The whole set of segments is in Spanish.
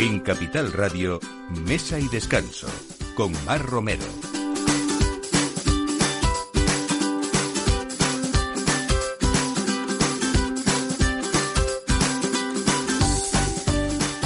En Capital Radio, Mesa y Descanso, con Mar Romero.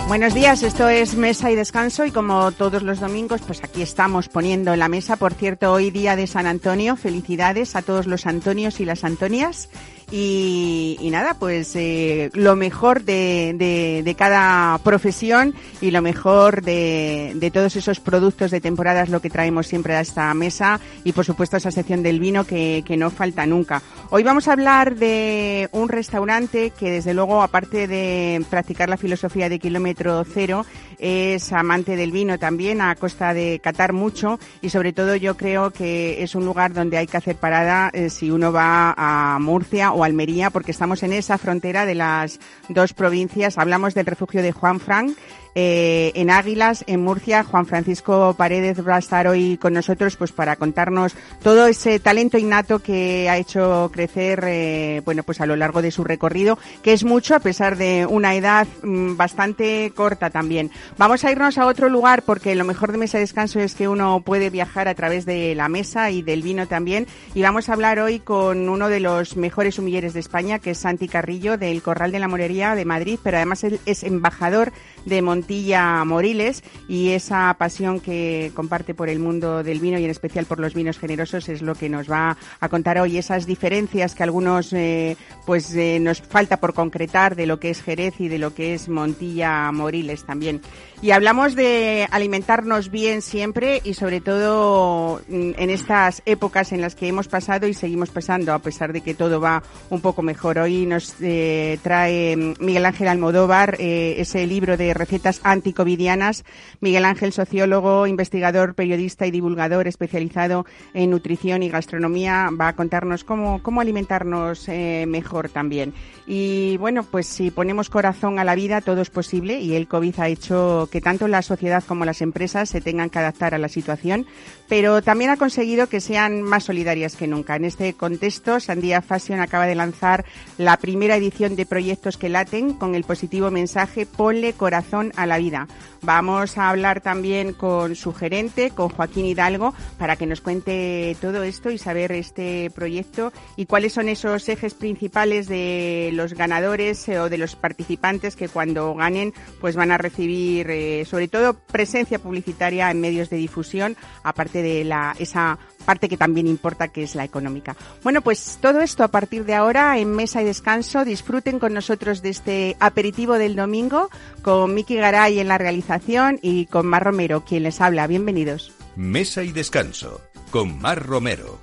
Buenos días, esto es Mesa y Descanso y como todos los domingos, pues aquí estamos poniendo la mesa. Por cierto, hoy día de San Antonio, felicidades a todos los Antonios y las Antonias. Y, nada, pues eh, lo mejor de, de, cada profesión y lo mejor de, de, todos esos productos de temporada es lo que traemos siempre a esta mesa y por supuesto esa sección del vino que, que no falta nunca. Hoy vamos a hablar de un restaurante que desde luego, aparte de practicar la filosofía de kilómetro cero, es amante del vino también a costa de catar mucho y sobre todo yo creo que es un lugar donde hay que hacer parada eh, si uno va a Murcia o Almería, porque estamos en esa frontera de las dos provincias. Hablamos del refugio de Juan Frank, eh, en Águilas, en Murcia. Juan Francisco Paredes va a estar hoy con nosotros pues para contarnos todo ese talento innato que ha hecho crecer eh, bueno pues a lo largo de su recorrido, que es mucho a pesar de una edad mm, bastante corta también. Vamos a irnos a otro lugar porque lo mejor de Mesa de Descanso es que uno puede viajar a través de la mesa y del vino también. Y vamos a hablar hoy con uno de los mejores humilleres de España, que es Santi Carrillo, del Corral de la Morería de Madrid, pero además es embajador de Montilla Moriles y esa pasión que comparte por el mundo del vino y en especial por los vinos generosos es lo que nos va a contar hoy esas diferencias que algunos eh, pues eh, nos falta por concretar de lo que es Jerez y de lo que es Montilla Moriles también. Y hablamos de alimentarnos bien siempre y sobre todo mm, en estas épocas en las que hemos pasado y seguimos pasando a pesar de que todo va un poco mejor. Hoy nos eh, trae mm, Miguel Ángel Almodóvar ese libro de recetas anticovidianas. Miguel Ángel, sociólogo, investigador, periodista y divulgador especializado en nutrición y gastronomía, va a contarnos cómo, cómo alimentarnos eh, mejor también. Y bueno, pues si ponemos corazón a la vida, todo es posible y el COVID ha hecho que tanto la sociedad como las empresas se tengan que adaptar a la situación, pero también ha conseguido que sean más solidarias que nunca. En este contexto, Sandía Fashion acaba de lanzar la primera edición de Proyectos que laten con el positivo mensaje Ponle corazón a la vida. Vamos a hablar también con su gerente, con Joaquín Hidalgo, para que nos cuente todo esto y saber este proyecto y cuáles son esos ejes principales de los ganadores eh, o de los participantes que cuando ganen pues van a recibir eh, sobre todo presencia publicitaria en medios de difusión, aparte de la, esa parte que también importa, que es la económica. Bueno, pues todo esto a partir de ahora en Mesa y Descanso. Disfruten con nosotros de este aperitivo del domingo con Miki Garay en la realización y con Mar Romero, quien les habla. Bienvenidos. Mesa y Descanso con Mar Romero.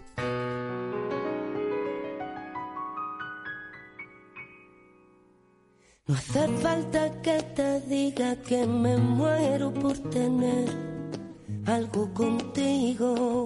No hace falta que te diga que me muero por tener algo contigo.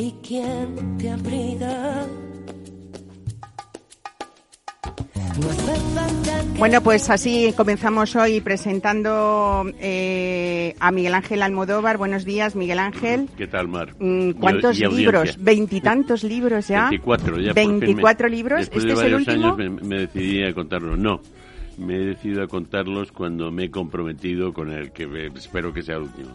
y quien te abriga. Bueno, pues así comenzamos hoy presentando eh, a Miguel Ángel Almodóvar. Buenos días, Miguel Ángel. ¿Qué tal, Mar? Mm, ¿Cuántos libros? ¿Veintitantos libros ya? Veinticuatro, ya. ¿Veinticuatro libros? Después ¿Este de es el varios último? años me, me decidí a contarlo. No, me he decidido a contarlos cuando me he comprometido con el que espero que sea el último.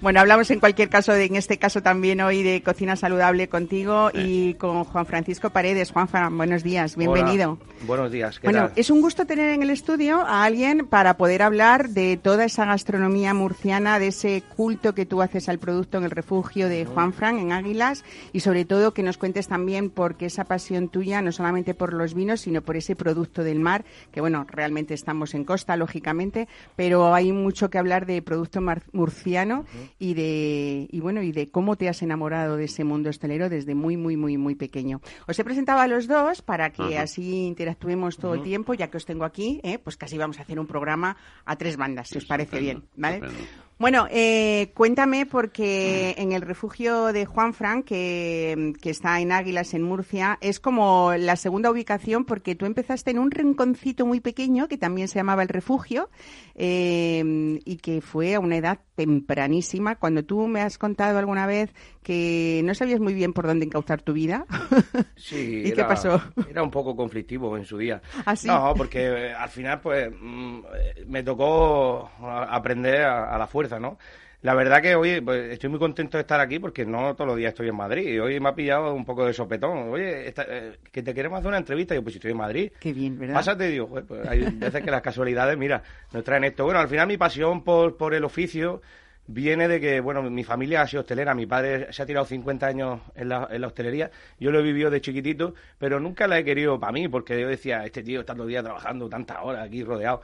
Bueno, hablamos en cualquier caso, de, en este caso también hoy de cocina saludable contigo y con Juan Francisco Paredes. Juan, buenos días, bienvenido. Hola, buenos días, ¿qué Bueno, tal? es un gusto tener en el estudio a alguien para poder hablar de toda esa gastronomía murciana, de ese culto que tú haces al producto en el refugio de Juan Fran, en Águilas, y sobre todo que nos cuentes también por qué esa pasión tuya, no solamente por los vinos, sino por ese producto del mar, que bueno, realmente estamos en costa, lógicamente, pero hay mucho que hablar de producto mar- murciano y de y bueno y de cómo te has enamorado de ese mundo hostelero desde muy muy muy muy pequeño. Os he presentado a los dos para que así interactuemos todo el tiempo, ya que os tengo aquí, ¿eh? pues casi vamos a hacer un programa a tres bandas, si os parece bien, ¿vale? estupendo. Bueno, eh, cuéntame porque en el refugio de Juan Frank, que, que, está en Águilas, en Murcia, es como la segunda ubicación porque tú empezaste en un rinconcito muy pequeño que también se llamaba el refugio eh, y que fue a una edad tempranísima. Cuando tú me has contado alguna vez que no sabías muy bien por dónde encauzar tu vida. Sí. ¿Y qué pasó? Era un poco conflictivo en su día. ¿Ah, sí? No, porque eh, al final pues mm, me tocó aprender a, a la fuerza ¿no? La verdad que hoy pues, estoy muy contento de estar aquí porque no todos los días estoy en Madrid. Y hoy me ha pillado un poco de sopetón. Oye, eh, que te queremos hacer una entrevista. Y yo, pues si estoy en Madrid. Qué bien, ¿verdad? Pásate, digo, pues hay veces que las casualidades, mira, nos traen esto. Bueno, al final mi pasión por, por el oficio viene de que, bueno, mi familia ha sido hostelera, mi padre se ha tirado 50 años en la, en la hostelería, yo lo he vivido de chiquitito, pero nunca la he querido para mí, porque yo decía, este tío está todo el día trabajando tantas horas aquí rodeado.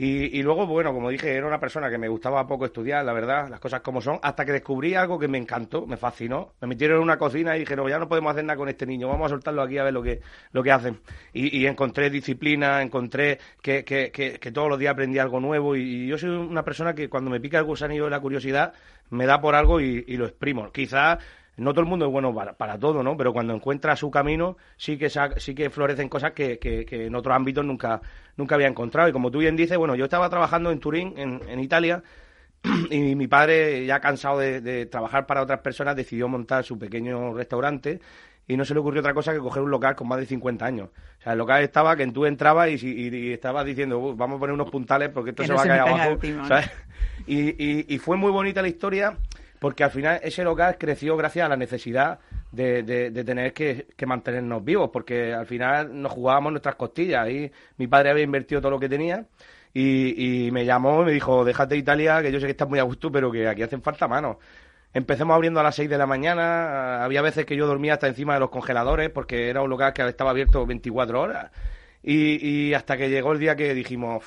Y, y, luego, bueno, como dije, era una persona que me gustaba poco estudiar, la verdad, las cosas como son, hasta que descubrí algo que me encantó, me fascinó. Me metieron en una cocina y dijeron, ya no podemos hacer nada con este niño, vamos a soltarlo aquí a ver lo que, lo que hacen. Y, y encontré disciplina, encontré que, que, que, que, todos los días aprendí algo nuevo. Y, y, yo soy una persona que cuando me pica el gusanillo de la curiosidad, me da por algo y, lo exprimo. Quizás no todo el mundo es bueno para, para, todo, ¿no? Pero cuando encuentra su camino, sí que sí que florecen cosas que, que, que, en otros ámbitos nunca, nunca había encontrado. Y como tú bien dices, bueno, yo estaba trabajando en Turín, en, en Italia, y mi padre, ya cansado de, de, trabajar para otras personas, decidió montar su pequeño restaurante y no se le ocurrió otra cosa que coger un local con más de 50 años. O sea, el local estaba que tú entrabas y, y, y estabas diciendo, vamos a poner unos puntales porque esto se no va a caer abajo. Último, ¿sabes? ¿no? Y, y fue muy bonita la historia porque al final ese local creció gracias a la necesidad de, de, de tener que, mantenernos vivos, porque al final nos jugábamos nuestras costillas. Y mi padre había invertido todo lo que tenía y, y me llamó y me dijo, déjate Italia, que yo sé que estás muy a gusto, pero que aquí hacen falta manos. Empecemos abriendo a las 6 de la mañana, había veces que yo dormía hasta encima de los congeladores, porque era un local que estaba abierto 24 horas. Y, y hasta que llegó el día que dijimos,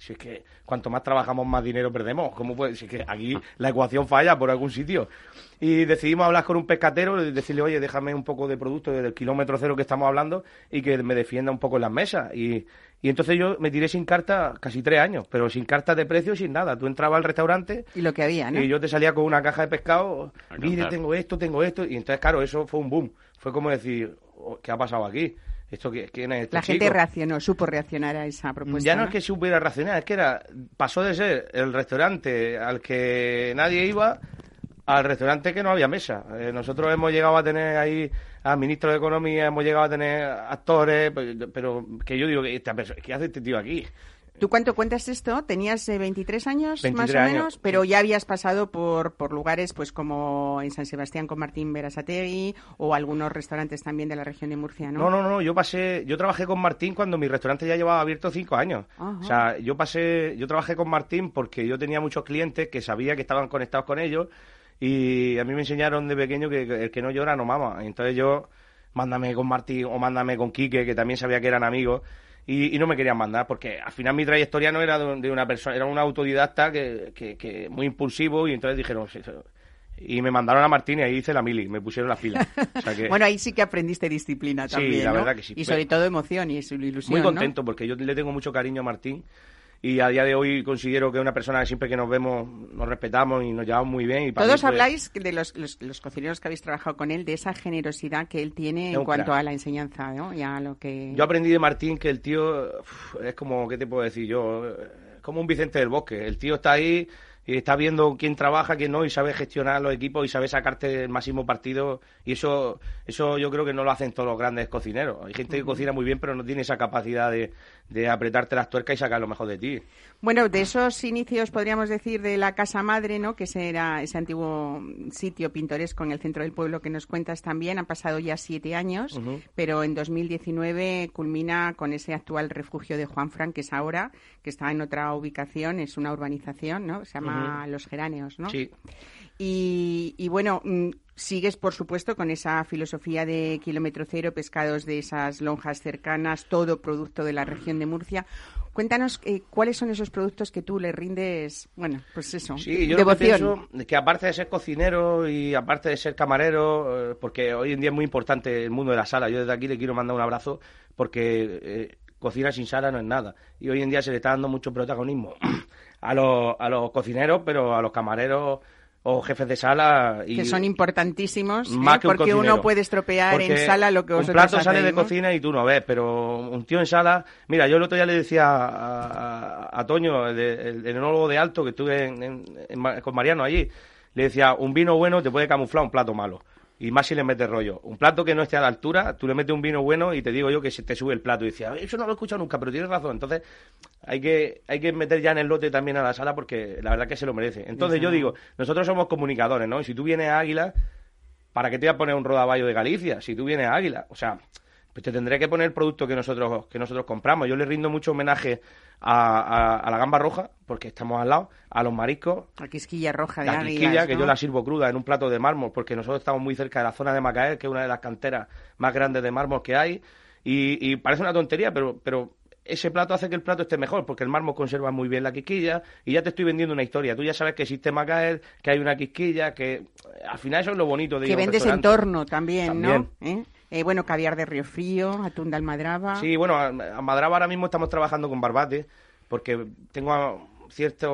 si es que cuanto más trabajamos, más dinero perdemos. ¿Cómo puede? Si es que aquí la ecuación falla por algún sitio. Y decidimos hablar con un pescatero y decirle, oye, déjame un poco de producto desde el kilómetro cero que estamos hablando y que me defienda un poco en las mesas. Y, y entonces yo me tiré sin carta casi tres años, pero sin carta de precio, sin nada. Tú entrabas al restaurante y lo que había, ¿no? Y yo te salía con una caja de pescado, mire, tengo esto, tengo esto. Y entonces, claro, eso fue un boom. Fue como decir, ¿qué ha pasado aquí? ¿Esto quién es este La gente chico? reaccionó, supo reaccionar a esa propuesta. Ya no, ¿no? es que supiera reaccionar, es que era pasó de ser el restaurante al que nadie iba al restaurante que no había mesa. Eh, nosotros hemos llegado a tener ahí al ministro de Economía, hemos llegado a tener actores, pero que yo digo, ¿qué hace este tío aquí? ¿Tú cuánto cuentas esto? ¿Tenías eh, 23 años 23 más o años. menos? Pero ya habías pasado por, por lugares pues como en San Sebastián con Martín Berasategui o algunos restaurantes también de la región de Murcia, ¿no? No, no, no, yo pasé, yo trabajé con Martín cuando mi restaurante ya llevaba abierto cinco años. Ajá. O sea, yo pasé, yo trabajé con Martín porque yo tenía muchos clientes que sabía que estaban conectados con ellos y a mí me enseñaron de pequeño que el que no llora no mama. Entonces yo, mándame con Martín o mándame con Quique, que también sabía que eran amigos. Y, y, no me querían mandar, porque al final mi trayectoria no era de, una persona, era un autodidacta que, que, que muy impulsivo y entonces dijeron, y me mandaron a Martín y ahí hice la mili, me pusieron las pilas. O sea que... bueno, ahí sí que aprendiste disciplina también, Sí, la ¿no? verdad que sí. Y sobre todo emoción y ilusión, Muy contento, ¿no? porque yo le tengo mucho cariño a Martín y a día de hoy considero que es una persona que siempre que nos vemos nos respetamos y nos llevamos muy bien. Y para Todos mí, pues, habláis de los, los, los, cocineros que habéis trabajado con él, de esa generosidad que él tiene en cuanto crack. a la enseñanza, ¿no? Y a lo que... Yo aprendí de Martín que el tío es como, ¿qué te puedo decir yo? Como un Vicente del Bosque. El tío está ahí y está viendo quién trabaja, quién no, y sabe gestionar los equipos y sabe sacarte el máximo partido. Y eso, eso yo creo que no lo hacen todos los grandes cocineros. Hay gente que cocina muy bien, pero no tiene esa capacidad de, de apretarte las tuercas y sacar lo mejor de ti. Bueno, de esos inicios, podríamos decir, de la Casa Madre, ¿no? Que ese era ese antiguo sitio pintoresco en el centro del pueblo que nos cuentas también. Han pasado ya siete años, uh -huh. pero en 2019 culmina con ese actual refugio de Juan Fran, que es ahora, que está en otra ubicación, es una urbanización, ¿no? Se llama uh -huh. Los Geráneos, ¿no? Sí. Y, y bueno, mm, sigues, por supuesto, con esa filosofía de kilómetro cero, pescados de esas lonjas cercanas, todo producto de la región de Murcia. Cuéntanos eh, cuáles son esos productos que tú le rindes, bueno, pues eso, sí, yo devoción. Lo que, pienso, que aparte de ser cocinero y aparte de ser camarero, eh, porque hoy en día es muy importante el mundo de la sala, yo desde aquí le quiero mandar un abrazo porque eh, cocina sin sala no es nada y hoy en día se le está dando mucho protagonismo a los, a los cocineros, pero a los camareros o jefes de sala y que son importantísimos Más ¿eh? que un porque uno puede estropear en sala lo que un vosotros plato sale de cocina y tú no ves, pero un tío en sala... Mira, yo el otro día le decía a, a- a Toño, el, el enólogo de Alto, que estuve en- en- en Ma- con Mariano allí, le decía, un vino bueno te puede camuflar un plato malo. Y más si le metes rollo. Un plato que no esté a la altura, tú le metes un vino bueno y te digo yo que se te sube el plato. Y decía, eso no lo he escuchado nunca, pero tienes razón. Entonces, hay que, hay que meter ya en el lote también a la sala porque la verdad que se lo merece. Entonces, yo digo, nosotros somos comunicadores, ¿no? Y si tú vienes a Águila, ¿para qué te voy a poner un rodaballo de Galicia? Si tú vienes a Águila, o sea, pues te tendré que poner el producto que nosotros, que nosotros compramos. Yo le rindo mucho homenaje a, a- a la gamba roja, porque estamos al lado, a los mariscos, la quisquilla roja de la águilas, quisquilla, que yo la sirvo cruda en un plato de mármol, porque nosotros estamos muy cerca de la zona de Macael, que es una de las canteras más grandes de mármol que hay, y, y parece una tontería, pero, pero ese plato hace que el plato esté mejor, porque el mármol conserva muy bien la quisquilla, y ya te estoy vendiendo una historia. Tú ya sabes que existe Macael, que hay una quisquilla, que al final eso es lo bonito de que vendes entorno también, También. ¿no? ¿Eh? Eh, bueno, caviar de Río Frío, atún de Almadraba. Sí, bueno, a, a Madraba ahora mismo estamos trabajando con Barbate, porque tengo a- cierta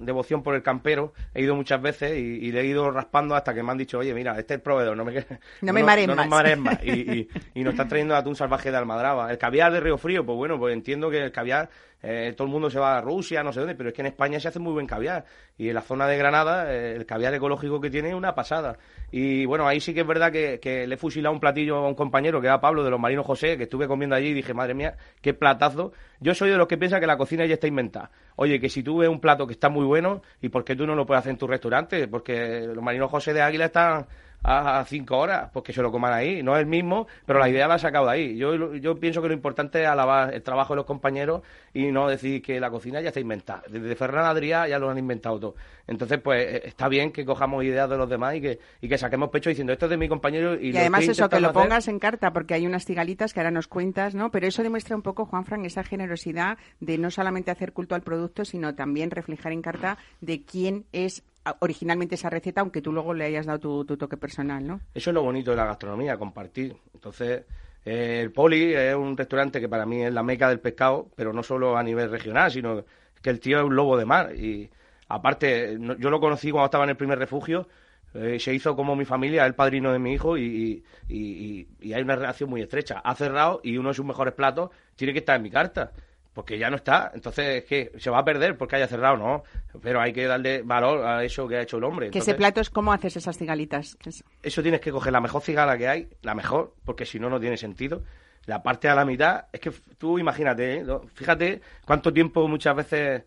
devoción por el campero, he ido muchas veces y, y le he ido raspando hasta que me han dicho, oye, mira, este es el proveedor, no me, No me marees no nos más". marees más. Y, y, y nos están trayendo atún salvaje de Almadraba. El caviar de Río Frío, pues bueno, pues entiendo que el caviar, eh, todo el mundo se va a Rusia, no sé dónde, pero es que en España se hace muy buen caviar. Y en la zona de Granada, eh, el caviar ecológico que tiene es una pasada. Y bueno, ahí sí que es verdad que, le he fusilado un platillo a un compañero, que era Pablo de los Marinos José, que estuve comiendo allí y dije, madre mía, qué platazo. Yo soy de los que piensa que la cocina ya está inventada. Oye, que si tú ves un plato que está muy bueno, ¿y por qué tú no lo puedes hacer en tu restaurante? Porque los Marinos José de Águila están a cinco horas, pues que se lo coman ahí. No es el mismo, pero la idea la ha sacado de ahí. Yo, yo pienso que lo importante es alabar el trabajo de los compañeros y no decir que la cocina ya está inventada. Desde Ferran Adrià ya lo han inventado todo. Entonces, pues eh, está bien que cojamos ideas de los demás y que, y que saquemos pecho diciendo esto es de mi compañero y, Y además eso, que lo hacer". pongas en carta, porque hay unas cigalitas que ahora nos cuentas, ¿no? Pero eso demuestra un poco, Juanfran, esa generosidad de no solamente hacer culto al producto, sino también reflejar en carta de quién es originalmente esa receta, aunque tú luego le hayas dado tu, tu toque personal, ¿no? Eso es lo bonito de la gastronomía, compartir. Entonces, eh, el Poli es un restaurante que para mí es la meca del pescado, pero no solo a nivel regional, sino que el tío es un lobo de mar. Y aparte, yo lo conocí cuando estaba en el primer refugio, eh, se hizo como mi familia, el padrino de mi hijo, y, y- y- y hay una relación muy estrecha. Ha cerrado y uno de sus mejores platos tiene que estar en mi carta. Porque ya no está, entonces es que se va a perder porque haya cerrado, ¿no? Pero hay que darle valor a eso que ha hecho el hombre. Que ese plato es cómo haces esas cigalitas. Es- eso tienes que coger la mejor cigala que hay, la mejor, porque si no, no tiene sentido. La parte a la mitad, es que tú imagínate, ¿eh? fíjate cuánto tiempo muchas veces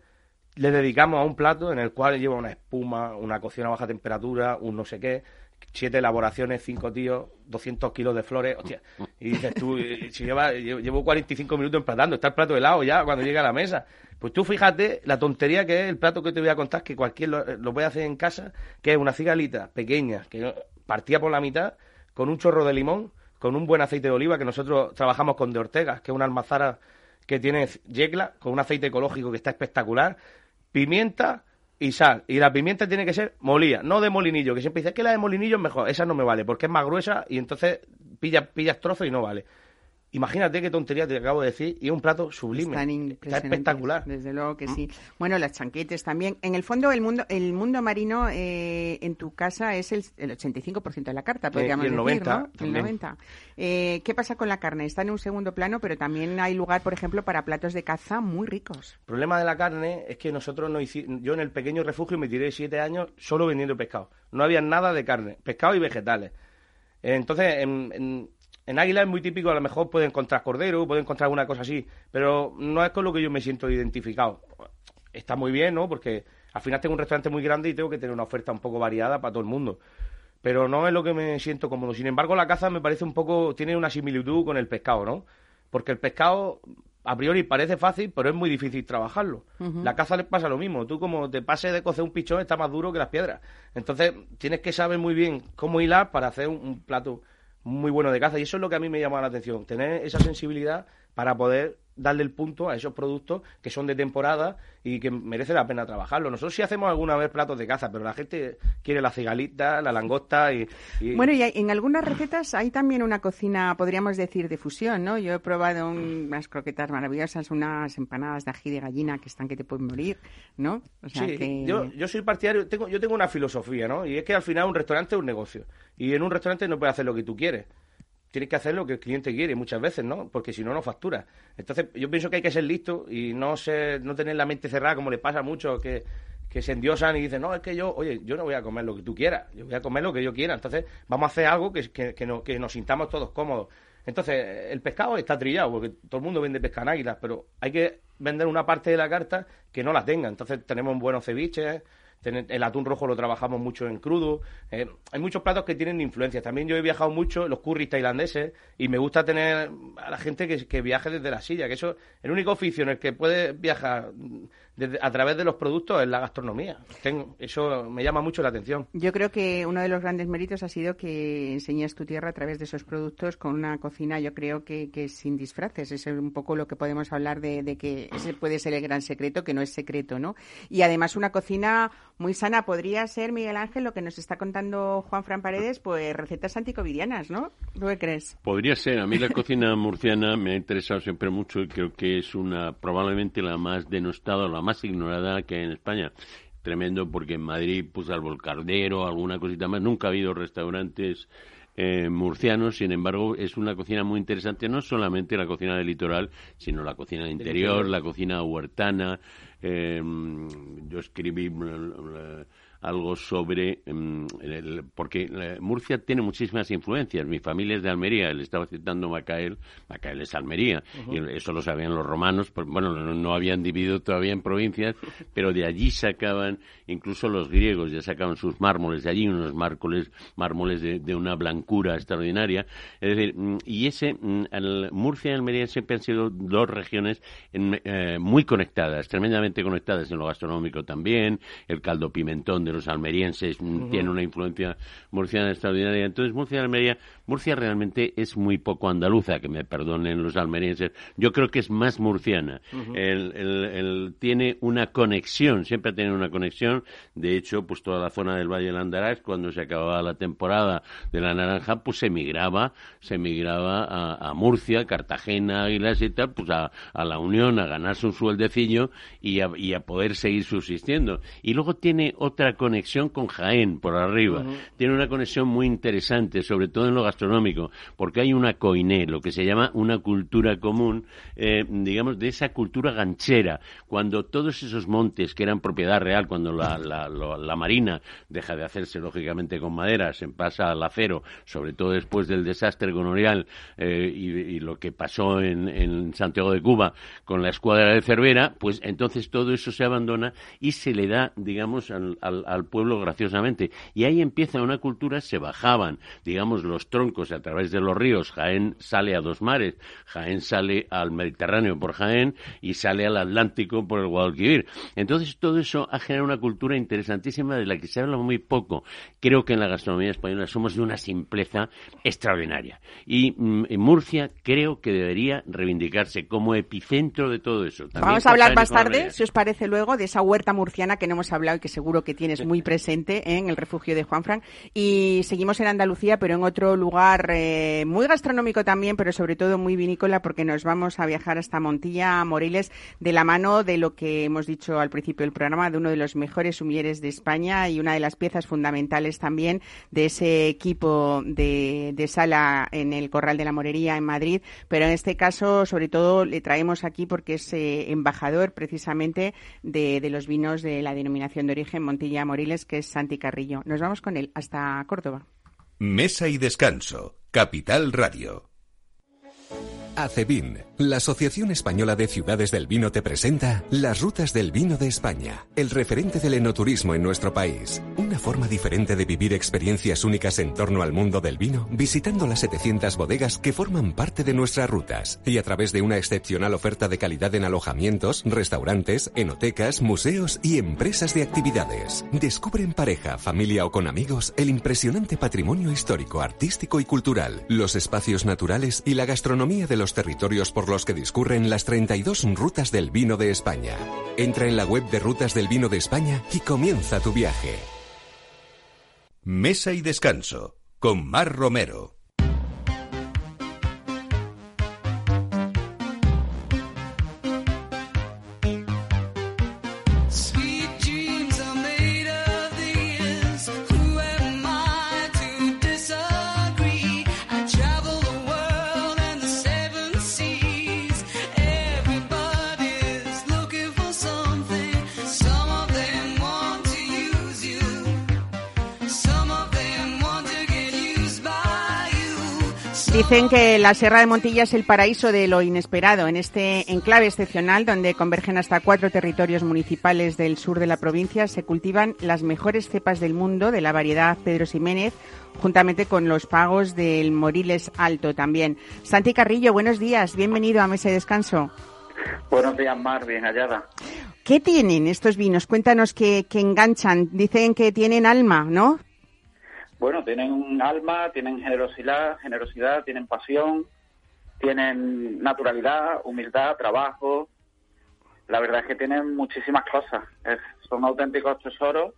le dedicamos a un plato en el cual lleva una espuma, una cocción a baja temperatura, un no sé qué, siete elaboraciones, cinco tíos, 200 kilos de flores, hostia. Y dices tú, si lleva, llevo llevo 45 minutos emplatando, está el plato helado ya cuando llega a la mesa. Pues tú fíjate la tontería que es el plato que te voy a contar, que cualquier lo, lo puede hacer en casa, que es una cigalita pequeña, que partía por la mitad, con un chorro de limón, con un buen aceite de oliva, que nosotros trabajamos con de Ortega, que es una almazara que tiene yecla, con un aceite ecológico que está espectacular, pimienta y sal. Y la pimienta tiene que ser molida, no de molinillo, que siempre dice que la de molinillo es mejor. Esa no me vale, porque es más gruesa y entonces pillas, pillas trozos y no vale. Imagínate qué tontería te acabo de decir y es un plato sublime. Están Está espectacular. Desde luego que sí. Bueno, las chanquetes también. En el fondo, el mundo el mundo marino eh, en tu casa es el, el 85% de la carta, podríamos y el decir, 90 ¿no? El también. 90. Eh, ¿Qué pasa con la carne? Está en un segundo plano, pero también hay lugar, por ejemplo, para platos de caza muy ricos. El problema de la carne es que nosotros no hicimos, yo en el pequeño refugio me tiré siete años solo vendiendo pescado. No había nada de carne, pescado y vegetales. Entonces, en, en, en Águila es muy típico, a lo mejor puede encontrar cordero, puede encontrar alguna cosa así, pero no es con lo que yo me siento identificado. Está muy bien, ¿no? Porque al final tengo un restaurante muy grande y tengo que tener una oferta un poco variada para todo el mundo. Pero no es lo que me siento cómodo. Sin embargo, la caza me parece un poco, tiene una similitud con el pescado, ¿no? Porque el pescado a priori parece fácil, pero es muy difícil trabajarlo. La caza les pasa lo mismo. Tú como te pases de cocer un pichón está más duro que las piedras. Entonces tienes que saber muy bien cómo hilar para hacer un, un plato muy bueno de caza. Y eso es lo que a mí me llama la atención, tener esa sensibilidad para poder darle el punto a esos productos que son de temporada y que merece la pena trabajarlo. Nosotros sí hacemos alguna vez platos de caza, pero la gente quiere la cigalita, la langosta y... Bueno, y en algunas recetas hay también una cocina, podríamos decir, de fusión, ¿no? Yo he probado unas croquetas maravillosas, unas empanadas de ají de gallina que están que te pueden morir, ¿no? sí, yo, yo soy partidario, tengo, yo tengo una filosofía, ¿no? Y es que al final un restaurante es un negocio. Y en un restaurante no puedes hacer lo que tú quieres tienes que hacer lo que el cliente quiere muchas veces, ¿no? Porque si no, no factura. Entonces, yo pienso que hay que ser listo y no ser, no tener la mente cerrada como le pasa a muchos que, que se endiosan y dicen, no, es que yo, oye, yo no voy a comer lo que tú quieras, yo voy a comer lo que yo quiera. Entonces, vamos a hacer algo que, que, que, que nos sintamos todos cómodos. Entonces, el pescado está trillado, porque todo el mundo vende pesca en águilas, pero hay que vender una parte de la carta que no la tenga. Entonces, tenemos buenos ceviches, el atún rojo lo trabajamos mucho en crudo. Eh, hay muchos platos que tienen influencias. También yo he viajado mucho, los curries tailandeses, y me gusta tener a la gente que, que viaje desde la silla, que eso es el único oficio en el que puede viajar a través de los productos en la gastronomía. eso me llama mucho la atención. Yo creo que uno de los grandes méritos ha sido que enseñas tu tierra a través de esos productos con una cocina, yo creo que, que sin disfraces. Es un poco lo que podemos hablar de, que ese puede ser el gran secreto, que no es secreto, ¿no? Y además una cocina muy sana. Podría ser, Miguel Ángel, lo que nos está contando Juan Fran Paredes, pues recetas anticovidianas, ¿no? ¿Tú qué crees? Podría ser. A mí la cocina murciana me ha interesado siempre mucho y creo que es una probablemente la más denostada, la más ignorada que en España. Tremendo porque en Madrid, pues al volcardero, alguna cosita más, nunca ha habido restaurantes eh, murcianos, sin embargo, es una cocina muy interesante, no solamente la cocina del litoral, sino la cocina del interior, la cocina huertana. Eh, yo escribí eh, algo sobre em, porque eh, Murcia tiene muchísimas influencias. Mi familia es de Almería, le estaba citando Macael, Macael es Almería, y eso lo sabían los romanos, bueno, no, habían dividido todavía en provincias, pero de allí sacaban, incluso los griegos ya sacaban sus mármoles de allí, unos mármoles, mármoles de, una blancura extraordinaria. Es decir, mm, y ese, mm, Murcia y Almería siempre han sido dos regiones eh, muy conectadas, tremendamente conectadas en lo gastronómico también, el caldo pimentón de los almerienses tiene una influencia murciana extraordinaria. Entonces, Murcia Almería, Murcia realmente es muy poco andaluza, que me perdonen los almerienses. Yo creo que es más murciana. el, tiene una conexión, siempre ha tenido una conexión. De hecho, pues toda la zona del Valle del Andarás, cuando se acababa la temporada de la naranja, pues se migraba, se migraba a, Murcia, Cartagena, Águilas y tal, pues a, la Unión, a ganarse un sueldecillo y a, y a poder seguir subsistiendo. Y luego tiene otra conexión con Jaén por arriba. Tiene una conexión muy interesante, sobre todo en lo gastronómico, porque hay una coiné, lo que se llama una cultura común, eh, digamos, de esa cultura ganchera. Cuando todos esos montes que eran propiedad real, cuando la, la, marina deja de hacerse, lógicamente, con madera, se pasa al acero, sobre todo después del desastre con Orial eh, y, lo que pasó en, en Santiago de Cuba con la escuadra de Cervera, pues entonces todo eso se abandona y se le da, digamos, al, al pueblo graciosamente. Y ahí empieza una cultura, se bajaban, digamos, los troncos a través de los ríos. Jaén sale a dos mares, Jaén sale al Mediterráneo por Jaén y sale al Atlántico por el Guadalquivir. Entonces todo eso ha generado una cultura interesantísima de la que se habla muy poco. Creo que en la gastronomía española somos de una simpleza extraordinaria. Y mm, en Murcia creo que debería reivindicarse como epicentro de todo eso. Vamos a hablar más tarde, si os parece luego, de esa huerta murciana que no hemos hablado y que seguro que tienes muy presente en el refugio de Juanfran. Y seguimos en Andalucía, pero en otro lugar eh, muy gastronómico también, pero sobre todo muy vinícola, porque nos vamos a viajar hasta Montilla, Moriles, de la mano de lo que hemos dicho al principio del programa, de uno de los mejores sumieres de España y una de las piezas fundamentales también de ese equipo de, sala en el Corral de la Morería en Madrid. Pero en este caso, sobre todo, le traemos aquí porque es eh, embajador precisamente de, de los vinos de la denominación de origen Montilla Moriles, que es Santi Carrillo. Nos vamos con él hasta Córdoba. Mesa y descanso, Capital Radio. ACEVIN, la Asociación Española de Ciudades del Vino, te presenta Las Rutas del Vino de España, el referente del enoturismo en nuestro país. Una forma diferente de vivir experiencias únicas en torno al mundo del vino, visitando las 700 bodegas que forman parte de nuestras rutas y a través de una excepcional oferta de calidad en alojamientos, restaurantes, enotecas, museos y empresas de actividades. Descubre en pareja, familia o con amigos el impresionante patrimonio histórico, artístico y cultural, los espacios naturales y la gastronomía de los territorios por los que discurren las 32 rutas del vino de España. Entra en la web de Rutas del Vino de España y comienza tu viaje. Mesa y descanso con Mar Romero. Dicen que la Sierra de Montilla es el paraíso de lo inesperado. En este enclave excepcional, donde convergen hasta cuatro territorios municipales del sur de la provincia, se cultivan las mejores cepas del mundo de la variedad Pedro Ximénez, juntamente con los pagos del Moriles Alto también. Santi Carrillo, buenos días. Bienvenido a Mesa de Descanso. Buenos días, Mar. Bien hallada. ¿Qué tienen estos vinos? Cuéntanos que, que enganchan. Dicen que tienen alma, ¿no? Bueno, tienen un alma, tienen generosidad, generosidad, tienen pasión, tienen naturalidad, humildad, trabajo. La verdad es que tienen muchísimas cosas. son auténticos tesoros.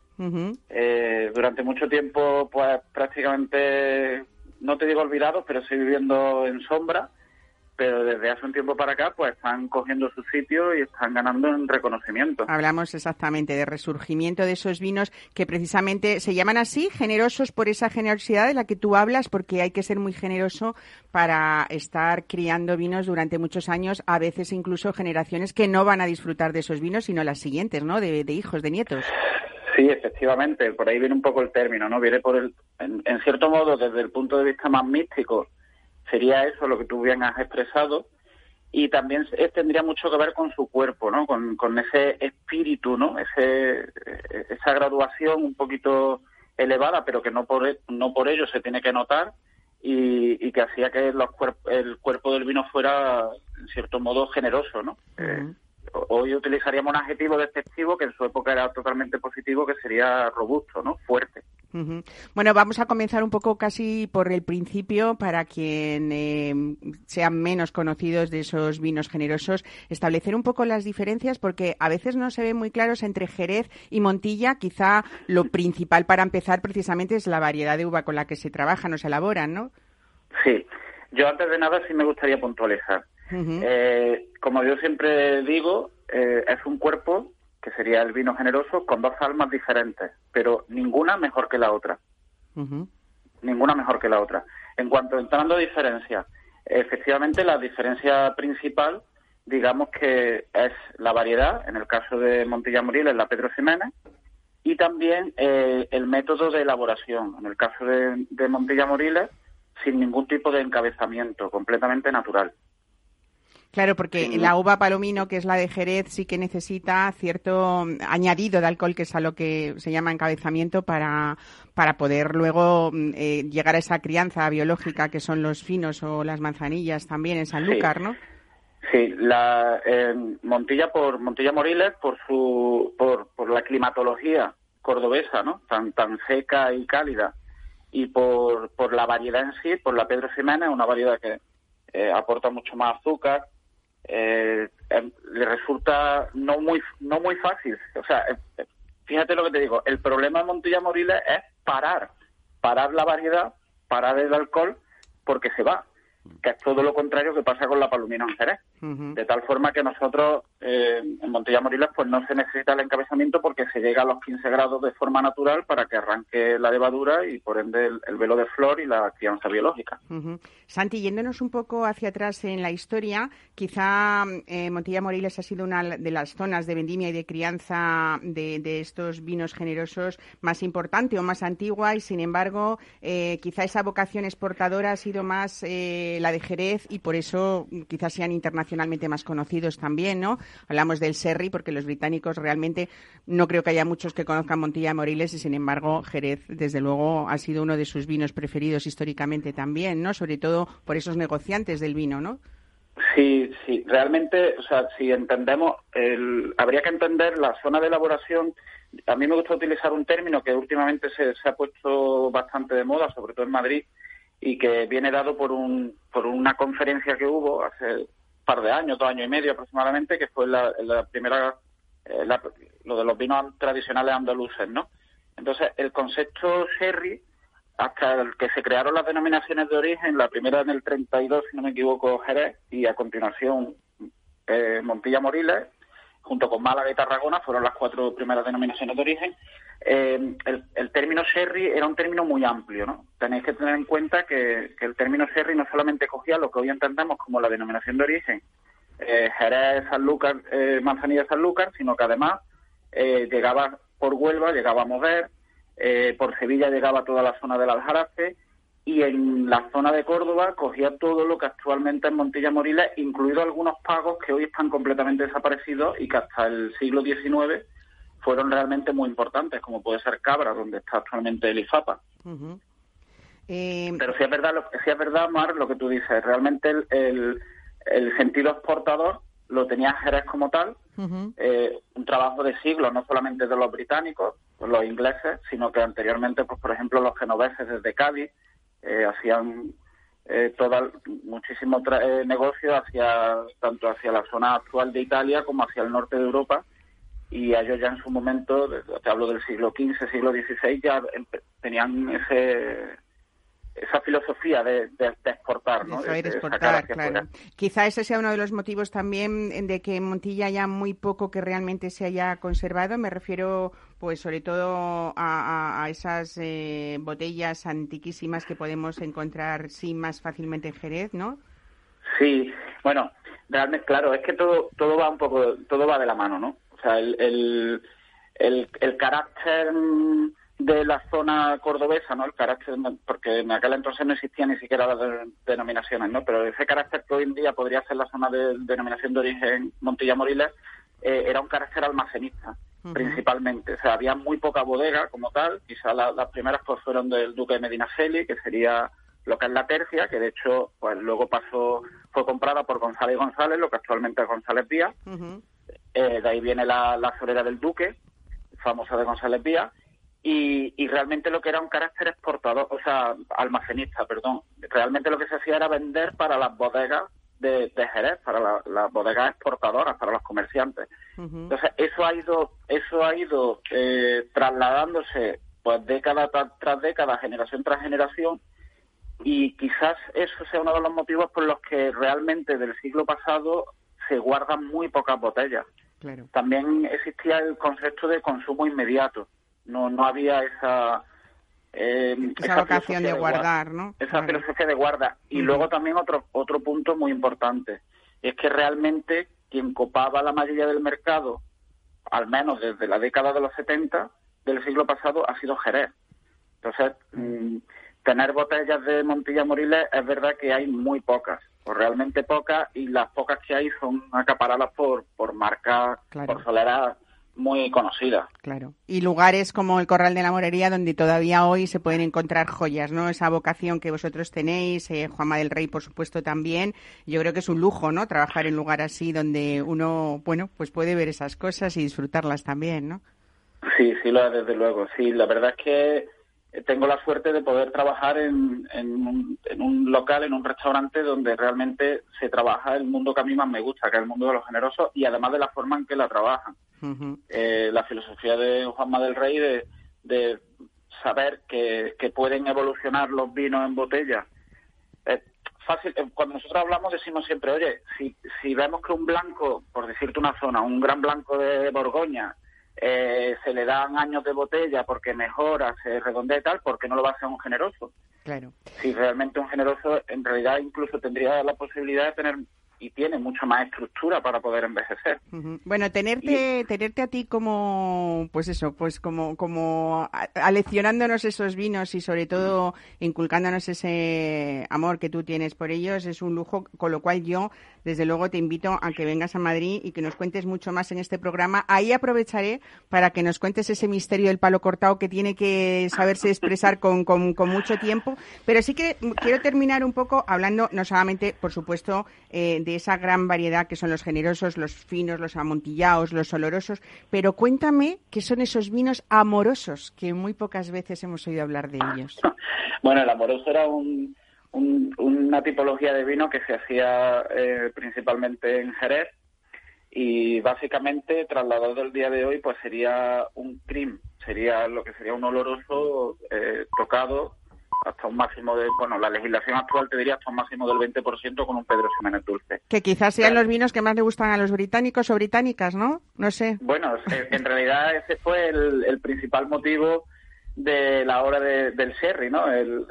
Eh, durante mucho tiempo, pues prácticamente, no te digo olvidados, pero estoy viviendo en sombra pero desde hace un tiempo para acá pues están cogiendo su sitio y están ganando en reconocimiento. Hablamos exactamente de resurgimiento de esos vinos que precisamente se llaman así, generosos por esa generosidad de la que tú hablas, porque hay que ser muy generoso para estar criando vinos durante muchos años, a veces incluso generaciones que no van a disfrutar de esos vinos, sino las siguientes, ¿no? De, hijos, de nietos. Sí, efectivamente, por ahí viene un poco el término, ¿no? Viene por el, en cierto modo, desde el punto de vista más místico, sería eso lo que tú bien has expresado y también tendría mucho que ver con su cuerpo, ¿no? Con, ese espíritu, ¿no? Ese, esa graduación un poquito elevada, pero que no por, no por ello se tiene que notar y, y que hacía que los el cuerpo del vino fuera, en cierto modo, generoso, ¿no? Hoy utilizaríamos un adjetivo despectivo que en su época era totalmente positivo, que sería robusto, ¿no? Fuerte. Bueno, vamos a comenzar un poco casi por el principio para quien eh, sean menos conocidos de esos vinos generosos, establecer un poco las diferencias porque a veces no se ven muy claros entre Jerez y Montilla. Quizá lo principal para empezar precisamente es la variedad de uva con la que se trabajan o se elaboran, ¿no? Sí, yo antes de nada sí me gustaría puntualizar. Eh, como yo siempre digo, eh, es un cuerpo que sería el vino generoso, con dos almas diferentes, pero ninguna mejor que la otra. Ninguna mejor que la otra. En cuanto entrando a diferencias, efectivamente la diferencia principal, digamos que es la variedad, en el caso de Montilla Moriles, la Pedro Jiménez, y también eh, el método de elaboración, en el caso de, de Montilla Moriles, sin ningún tipo de encabezamiento, completamente natural. Claro, porque la uva palomino, que es la de Jerez, sí que necesita cierto añadido de alcohol, que es a lo que se llama encabezamiento, para, para poder luego mm, eh, llegar a esa crianza biológica que son los finos o las manzanillas también en Sanlúcar, ¿no? Sí, la Montilla por Montilla Moriles por su por, por la climatología cordobesa, ¿no? Tan tan seca y cálida y por, por la variedad en sí, por la Pedro Jiménez, una variedad que eh, aporta mucho más azúcar, eh, em, le resulta no muy no muy fácil. O sea, eh, fíjate lo que te digo, el problema de Montilla Moriles es parar, parar la variedad, parar el alcohol, porque se va que es todo lo contrario que pasa con la palomino De tal forma que nosotros eh, en Montilla Moriles pues no se necesita el encabezamiento porque se llega a los 15 grados de forma natural para que arranque la levadura y por ende el, velo de flor y la crianza biológica. Santi, yéndonos un poco hacia atrás en la historia, quizá eh, Montilla Moriles ha sido una de las zonas de vendimia y de crianza de, estos vinos generosos más importante o más antigua y sin embargo eh, quizá esa vocación exportadora ha sido más la de Jerez y por eso quizás sean internacionalmente más conocidos también, ¿no? Hablamos del Serri porque los británicos realmente no creo que haya muchos que conozcan Montilla Moriles y sin embargo Jerez desde luego ha sido uno de sus vinos preferidos históricamente también, ¿no? Sobre todo por esos negociantes del vino, ¿no? Sí, sí, realmente, o sea, si entendemos, el, habría que entender la zona de elaboración. A mí me gusta utilizar un término que últimamente se, se ha puesto bastante de moda, sobre todo en Madrid, y que viene dado por, un, por una conferencia que hubo hace par de años, dos años y medio aproximadamente, que fue la, primera, eh, lo de los vinos tradicionales andaluces, ¿no? Entonces, el concepto sherry, hasta el que se crearon las denominaciones de origen, la primera en el 32, si no me equivoco, Jerez, y a continuación eh, Montilla Moriles, junto con Málaga y Tarragona, fueron las cuatro primeras denominaciones de origen. Eh, el, término sherry era un término muy amplio, ¿no? Tenéis que tener en cuenta que, el término sherry no solamente cogía lo que hoy entendemos como la denominación de origen, eh, Jerez, Sanlúcar, eh, Manzanilla, Sanlúcar, sino que además eh, llegaba por Huelva, llegaba a Moguer, por Sevilla llegaba a toda la zona del Aljarafe y en la zona de Córdoba cogía todo lo que actualmente es Montilla Moriles, incluido algunos pagos que hoy están completamente desaparecidos y que hasta el siglo XIX fueron realmente muy importantes, como puede ser Cabra, donde está actualmente el IFAPA. Eh, Pero si es verdad, lo, si es verdad, Mar, lo que tú dices, realmente el, el, sentido exportador lo tenía Jerez como tal, eh, un trabajo de siglos, no solamente de los británicos, los ingleses, sino que anteriormente, pues por ejemplo, los genoveses desde Cádiz, eh, hacían eh, toda, muchísimo eh, negocio hacia, tanto hacia la zona actual de Italia como hacia el norte de Europa y ellos ya en su momento, te hablo del siglo XV, siglo XVI, ya tenían ese esa filosofía de, exportar, ¿no? De exportar, claro. Quizá ese sea uno de los motivos también de que en Montilla haya muy poco que realmente se haya conservado. Me refiero, pues, sobre todo a, esas eh, botellas antiquísimas que podemos encontrar, sí, más fácilmente en Jerez, ¿no? Sí, bueno, realmente, claro, es que todo, todo va un poco, todo va de la mano, ¿no? O sea, el, el, el, el carácter de la zona cordobesa, ¿no? El carácter, porque en aquel entonces no existían ni siquiera las denominaciones, ¿no? Pero ese carácter que hoy en día podría ser la zona de denominación de origen Montilla Moriles, eh, era un carácter almacenista, principalmente. O sea, había muy poca bodega como tal. Quizá las primeras pues fueron del duque de Medinaceli, que sería lo que es la tercia, que de hecho, pues luego pasó, fue comprada por González y González, lo que actualmente es González Díaz. Eh, de ahí viene la, la solera del duque, famosa de González Díaz y, realmente lo que era un carácter exportador, o sea, almacenista, perdón. Realmente lo que se hacía era vender para las bodegas de, Jerez, para las bodegas exportadoras, para los comerciantes. Entonces, eso ha ido, eso ha ido eh, trasladándose pues década tras, década, generación tras generación, y quizás eso sea uno de los motivos por los que realmente del siglo pasado se guardan muy pocas botellas. También existía el concepto de consumo inmediato no, no había esa... Eh, esa, vocación de, guardar, ¿no? Esa filosofía de guarda. Y luego también otro, otro punto muy importante, es que realmente quien copaba la mayoría del mercado, al menos desde la década de los 70 del siglo pasado, ha sido Jerez. Entonces, mm, tener botellas de Montilla Moriles es verdad que hay muy pocas, o realmente pocas, y las pocas que hay son acaparadas por, por marcas, por soleras muy conocida. Claro. Y lugares como el Corral de la Morería, donde todavía hoy se pueden encontrar joyas, ¿no? Esa vocación que vosotros tenéis, eh, Juanma del Rey, por supuesto, también. Yo creo que es un lujo, ¿no? Trabajar en un lugar así donde uno, bueno, pues puede ver esas cosas y disfrutarlas también, ¿no? Sí, sí, lo desde luego. Sí, la verdad es que tengo la suerte de poder trabajar en, un, en, un, local, en un restaurante donde realmente se trabaja el mundo que a mí más me gusta, que es el mundo de los generosos, y además de la forma en que la trabajan. Eh, la filosofía de Juanma del Rey de, saber que, pueden evolucionar los vinos en botella. fácil, eh, cuando nosotros hablamos decimos siempre, oye, si, si vemos que un blanco, por decirte una zona, un gran blanco de Borgoña, eh, se le dan años de botella porque mejora, se redondea y tal, porque no lo va a hacer un generoso? Claro. Si realmente un generoso en realidad incluso tendría la posibilidad de tener y tiene mucha más estructura para poder envejecer. Bueno, tenerte, tenerte a ti como, pues eso, pues como, como aleccionándonos esos vinos y sobre todo inculcándonos ese amor que tú tienes por ellos es un lujo, con lo cual yo desde luego te invito a que vengas a Madrid y que nos cuentes mucho más en este programa. Ahí aprovecharé para que nos cuentes ese misterio del palo cortado que tiene que saberse expresar con, con, mucho tiempo. Pero sí que quiero terminar un poco hablando, no solamente, por supuesto, eh, de esa gran variedad que son los generosos, los finos, los amontillados, los olorosos, pero cuéntame qué son esos vinos amorosos, que muy pocas veces hemos oído hablar de ellos. bueno, el amoroso era un una tipología de vino que se hacía eh, principalmente en Jerez y básicamente trasladado el día de hoy pues sería un cream, sería lo que sería un oloroso eh, tocado hasta un máximo de, bueno, la legislación actual te diría hasta un máximo del 20% con un Pedro Ximénez dulce. Que quizás sean los vinos que más le gustan a los británicos o británicas, ¿no? No sé. Bueno, en realidad ese fue el, principal motivo de la hora del sherry, ¿no?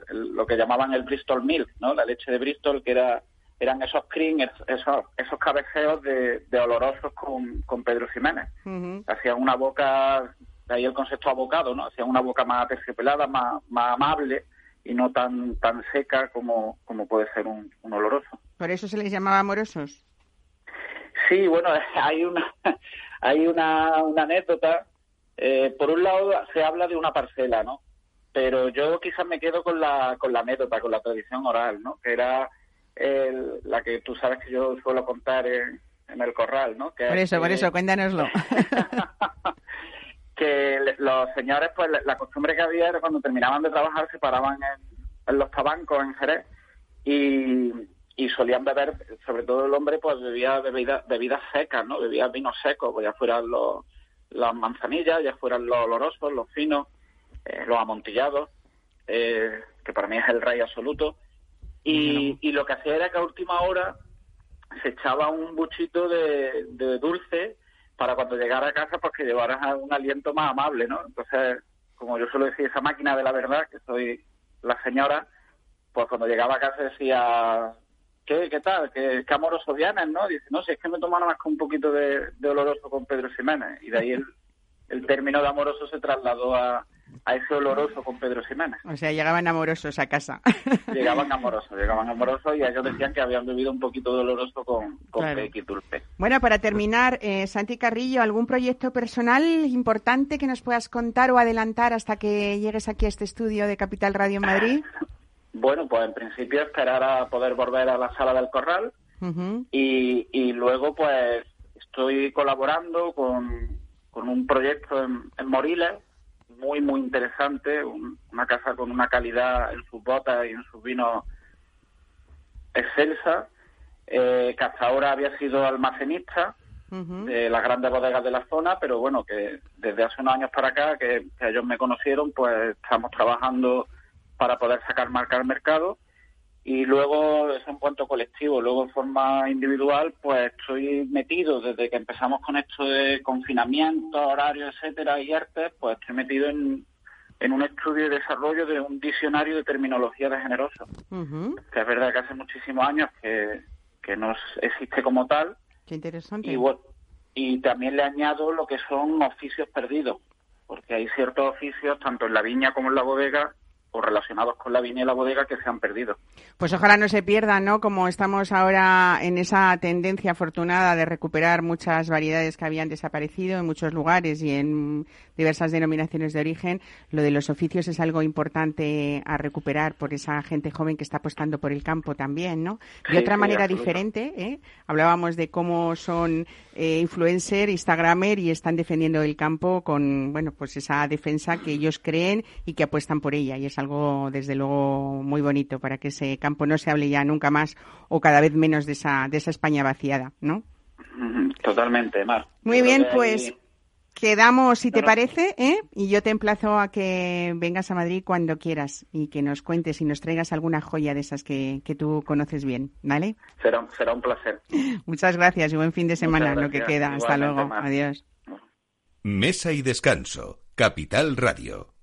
lo que llamaban el Bristol Milk, ¿no? La leche de Bristol, que era eran esos cream, esos, esos cabeceos de, olorosos con, con, Pedro Jiménez. Hacían una boca, de ahí el concepto abocado, ¿no? Hacían una boca más aterciopelada, más, más amable y no tan tan seca como, como puede ser un, oloroso. ¿Por eso se les llamaba amorosos? Sí, bueno, hay una, hay una, una anécdota. Eh, por un lado, se habla de una parcela, ¿no? Pero yo quizás me quedo con la, con la anécdota, con la tradición oral, ¿no? Que era la que tú sabes que yo suelo contar en, el corral, ¿no? por eso, por eso, cuéntanoslo. que los señores, pues la costumbre que había era cuando terminaban de trabajar se paraban en, los tabancos en Jerez y, solían beber, sobre todo el hombre, pues bebía bebidas, bebidas secas, ¿no? Bebía vinos secos, pues ya fueran los, las manzanillas, ya fueran los olorosos, los finos, eh, los amontillados, eh, que para mí es el rey absoluto. Y, lo que hacía era que a última hora se echaba un buchito de, dulce para cuando llegara a casa pues que llevaras un aliento más amable, ¿no? Entonces, como yo suelo decir, esa máquina de la verdad, que soy la señora, pues cuando llegaba a casa decía, ¿qué, qué tal? ¿Qué, qué amoroso vienes, no? Dice, no, si es que me tomaba más con un poquito de, oloroso con Pedro Jiménez. Y de ahí el término de amoroso se trasladó a, a ese oloroso con Pedro Jiménez. O sea, llegaban amorosos a casa. Llegaban amorosos, llegaban amorosos y ellos decían que habían bebido un poquito de oloroso con, con dulce. Bueno, para terminar, eh, Santi Carrillo, ¿algún proyecto personal importante que nos puedas contar o adelantar hasta que llegues aquí a este estudio de Capital Radio en Madrid? Bueno, pues en principio esperar a poder volver a la sala del corral y, y luego pues estoy colaborando con, con un proyecto en, en Moriles muy, muy interesante, una casa con una calidad en sus botas y en sus vinos excelsa, eh, que hasta ahora había sido almacenista de las grandes bodegas de la zona, pero bueno, que desde hace unos años para acá, que, que ellos me conocieron, pues estamos trabajando para poder sacar marca al mercado y luego eso en cuanto colectivo, luego en forma individual, pues estoy metido desde que empezamos con esto de confinamiento, horario, etcétera, y arte, pues estoy metido en, en un estudio y desarrollo de un diccionario de terminología de generoso. Que es verdad que hace muchísimos años que, que no existe como tal. Qué interesante. Y, y también le añado lo que son oficios perdidos, porque hay ciertos oficios, tanto en la viña como en la bodega, relacionados con la viña y la bodega que se han perdido. Pues ojalá no se pierdan, ¿no? Como estamos ahora en esa tendencia afortunada de recuperar muchas variedades que habían desaparecido en muchos lugares y en diversas denominaciones de origen, lo de los oficios es algo importante a recuperar por esa gente joven que está apostando por el campo también, ¿no? De otra manera diferente, ¿eh? Hablábamos de cómo son eh, influencer, instagramer y están defendiendo el campo con, bueno, pues esa defensa que ellos creen y que apuestan por ella y es algo, desde luego, muy bonito para que ese campo no se hable ya nunca más o cada vez menos de esa, de esa España vaciada, ¿no? Totalmente, Mar. Muy bien, pues quedamos, si te parece, ¿eh? y yo te emplazo a que vengas a Madrid cuando quieras y que nos cuentes y nos traigas alguna joya de esas que, que tú conoces bien, ¿vale? Será, será un placer. Muchas gracias y buen fin de semana, lo que queda. Hasta luego. Adiós. Mesa y descanso. Capital Radio.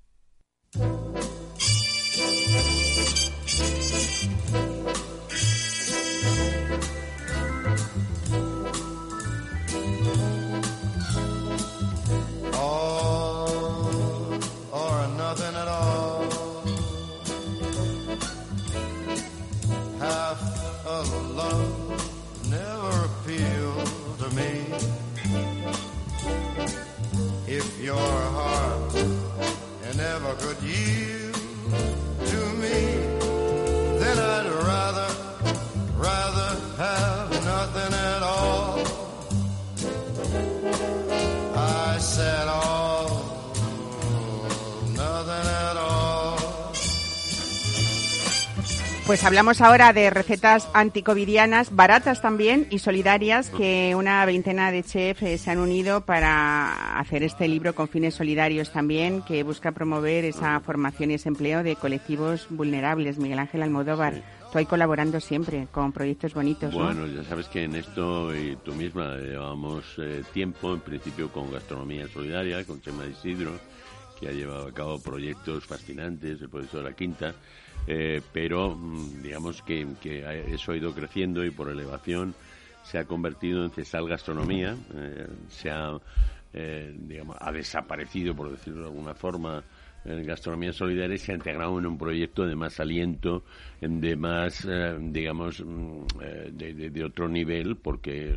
Pues hablamos ahora de recetas anticovidianas, baratas también y solidarias, que una veintena de chefs eh, se han unido para hacer este libro con fines solidarios también, que busca promover esa formación y ese empleo de colectivos vulnerables. Miguel Ángel Almodóvar. Tú ahí colaborando siempre con proyectos bonitos. Bueno, ya sabes que en esto y tú misma llevamos eh, tiempo, en principio con Gastronomía Solidaria, con Chema Isidro, que ha llevado a cabo proyectos fascinantes, el profesor de la Quinta, eh, pero mm, digamos que, eso ha ido creciendo y por elevación se ha convertido en Cesal Gastronomía, eh, se ha, eh, digamos, ha desaparecido, por decirlo de alguna forma, en Gastronomía Solidaria se ha integrado en un proyecto de más aliento, de más, digamos, mm, de, de, otro nivel, porque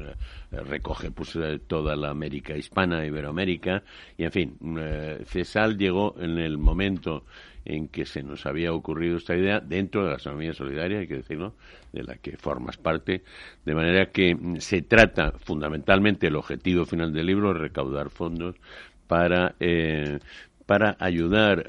recoge pues toda la América hispana, Iberoamérica, y en fin, Cesal llegó en el momento en que se nos había ocurrido esta idea dentro de la economía solidaria, hay que decirlo, de la que formas parte, de manera que mm, se trata fundamentalmente el objetivo final del libro, recaudar fondos para eh, para ayudar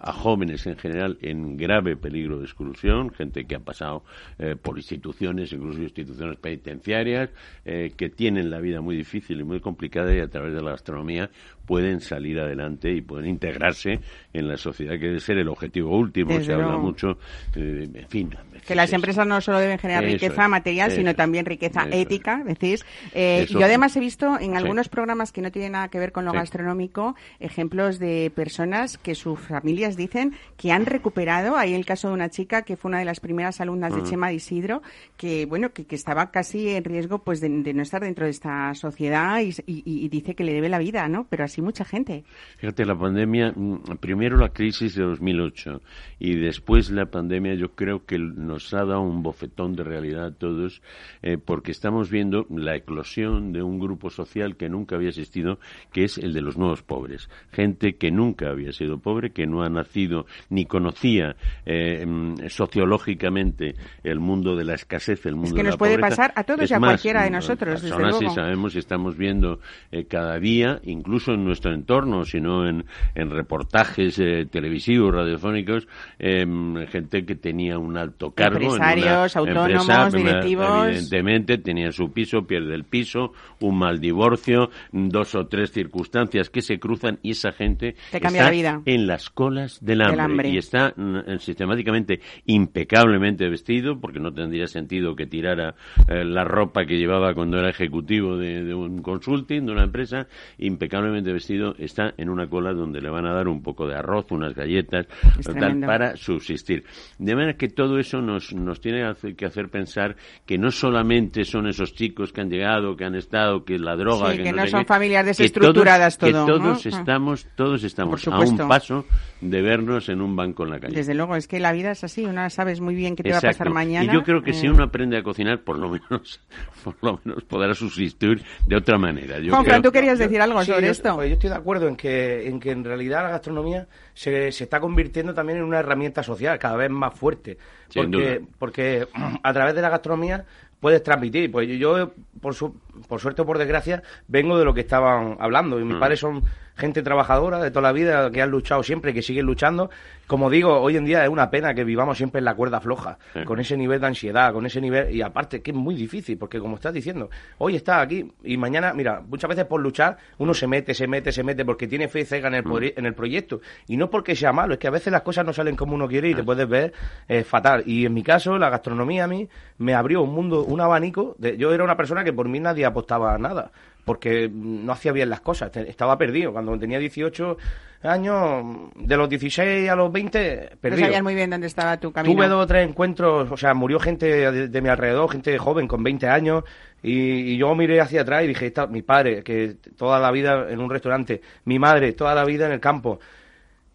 a, jóvenes en general en grave peligro de exclusión, gente que ha pasado eh, por instituciones, incluso instituciones penitenciarias, eh, que tienen la vida muy difícil y muy complicada y a través de la gastronomía pueden salir adelante y pueden integrarse en la sociedad, que debe ser el objetivo último. se habla mucho, eh, en fin. Que las empresas no solo deben generar riqueza material, sino también riqueza ética, decís. Eh, yo además he visto en algunos programas que no tienen nada que ver con lo gastronómico ejemplos de personas que sus familias dicen que han recuperado. Hay el caso de una chica que fue una de las primeras alumnas de Chema de Isidro, que bueno, que, estaba casi en riesgo pues de, no estar dentro de esta sociedad y, y, dice que le debe la vida, ¿no? Pero así mucha gente. Fíjate, la pandemia, mm, primero la crisis de 2008 y después la pandemia yo creo que nos ha dado un bofetón de realidad a todos eh, porque estamos viendo la eclosión de un grupo social que nunca había existido, que es el de los nuevos pobres. Gente que nunca había sido pobre, que no ha nacido ni conocía eh, mm, sociológicamente el mundo de la escasez, el mundo es que nos puede pasar a todos y a cualquiera de nosotros, desde luego. Sí sabemos y estamos viendo eh, cada día, incluso en nuestro entorno, sino en, en reportajes eh, televisivos, radiofónicos, em, gente que tenía un alto cargo. Empresarios, autónomos, directivos. Evidentemente, tenía su piso, pierde el piso, un mal divorcio, dos o tres circunstancias que se cruzan y esa gente está en las colas del hambre, y está mm, sistemáticamente impecablemente vestido, porque no tendría sentido que tirara eh, la ropa que llevaba cuando era ejecutivo de, de un consulting, de una empresa, impecablemente vestido está en una cola donde le van a dar un poco de arroz, unas galletas, para subsistir. De manera que todo eso nos, nos tiene que hacer pensar que no solamente son esos chicos que han llegado, que han estado, que la droga... que, no, son familias desestructuradas todo. Que todos estamos, todos estamos a un paso de vernos en un banco en la calle. Desde luego, es que la vida es así, uno sabes muy bien qué te va a pasar mañana. Y yo creo que si eh. uno aprende a cocinar, por lo menos, por lo menos podrá subsistir de otra manera. Juan Fran, tú querías decir algo sobre esto. Yo estoy de acuerdo en que, en que en realidad la gastronomía se, se está convirtiendo también en una herramienta social cada vez más fuerte. Porque, porque a través de la gastronomía puedes transmitir. Pues yo, por, su, por suerte o por desgracia, vengo de lo que estaban hablando. Y mis mm. padres son gente trabajadora de toda la vida, que han luchado siempre, y que siguen luchando. Como digo, hoy en día es una pena que vivamos siempre en la cuerda floja, con ese nivel de ansiedad, con ese nivel, y aparte que es muy difícil, porque como estás diciendo, hoy está aquí y mañana, mira, muchas veces por luchar uno se mete, se mete, se mete, porque tiene fe ciega en el, mm. en el proyecto. Y no porque sea malo, es que a veces las cosas no salen como uno quiere y te puedes ver eh, fatal. Y en mi caso, la gastronomía a mí me abrió un mundo, un abanico. De, yo era una persona que por mí nadie apostaba a nada porque no hacía bien las cosas, estaba perdido. Cuando tenía 18 años, de los 16 a los 20, perdido. No sabías muy bien dónde estaba tu camino. Tuve dos o tres encuentros, o sea, murió gente de, mi alrededor, gente joven con 20 años, y, yo miré hacia atrás y dije, mi padre, que toda la vida en un restaurante, mi madre, toda la vida en el campo,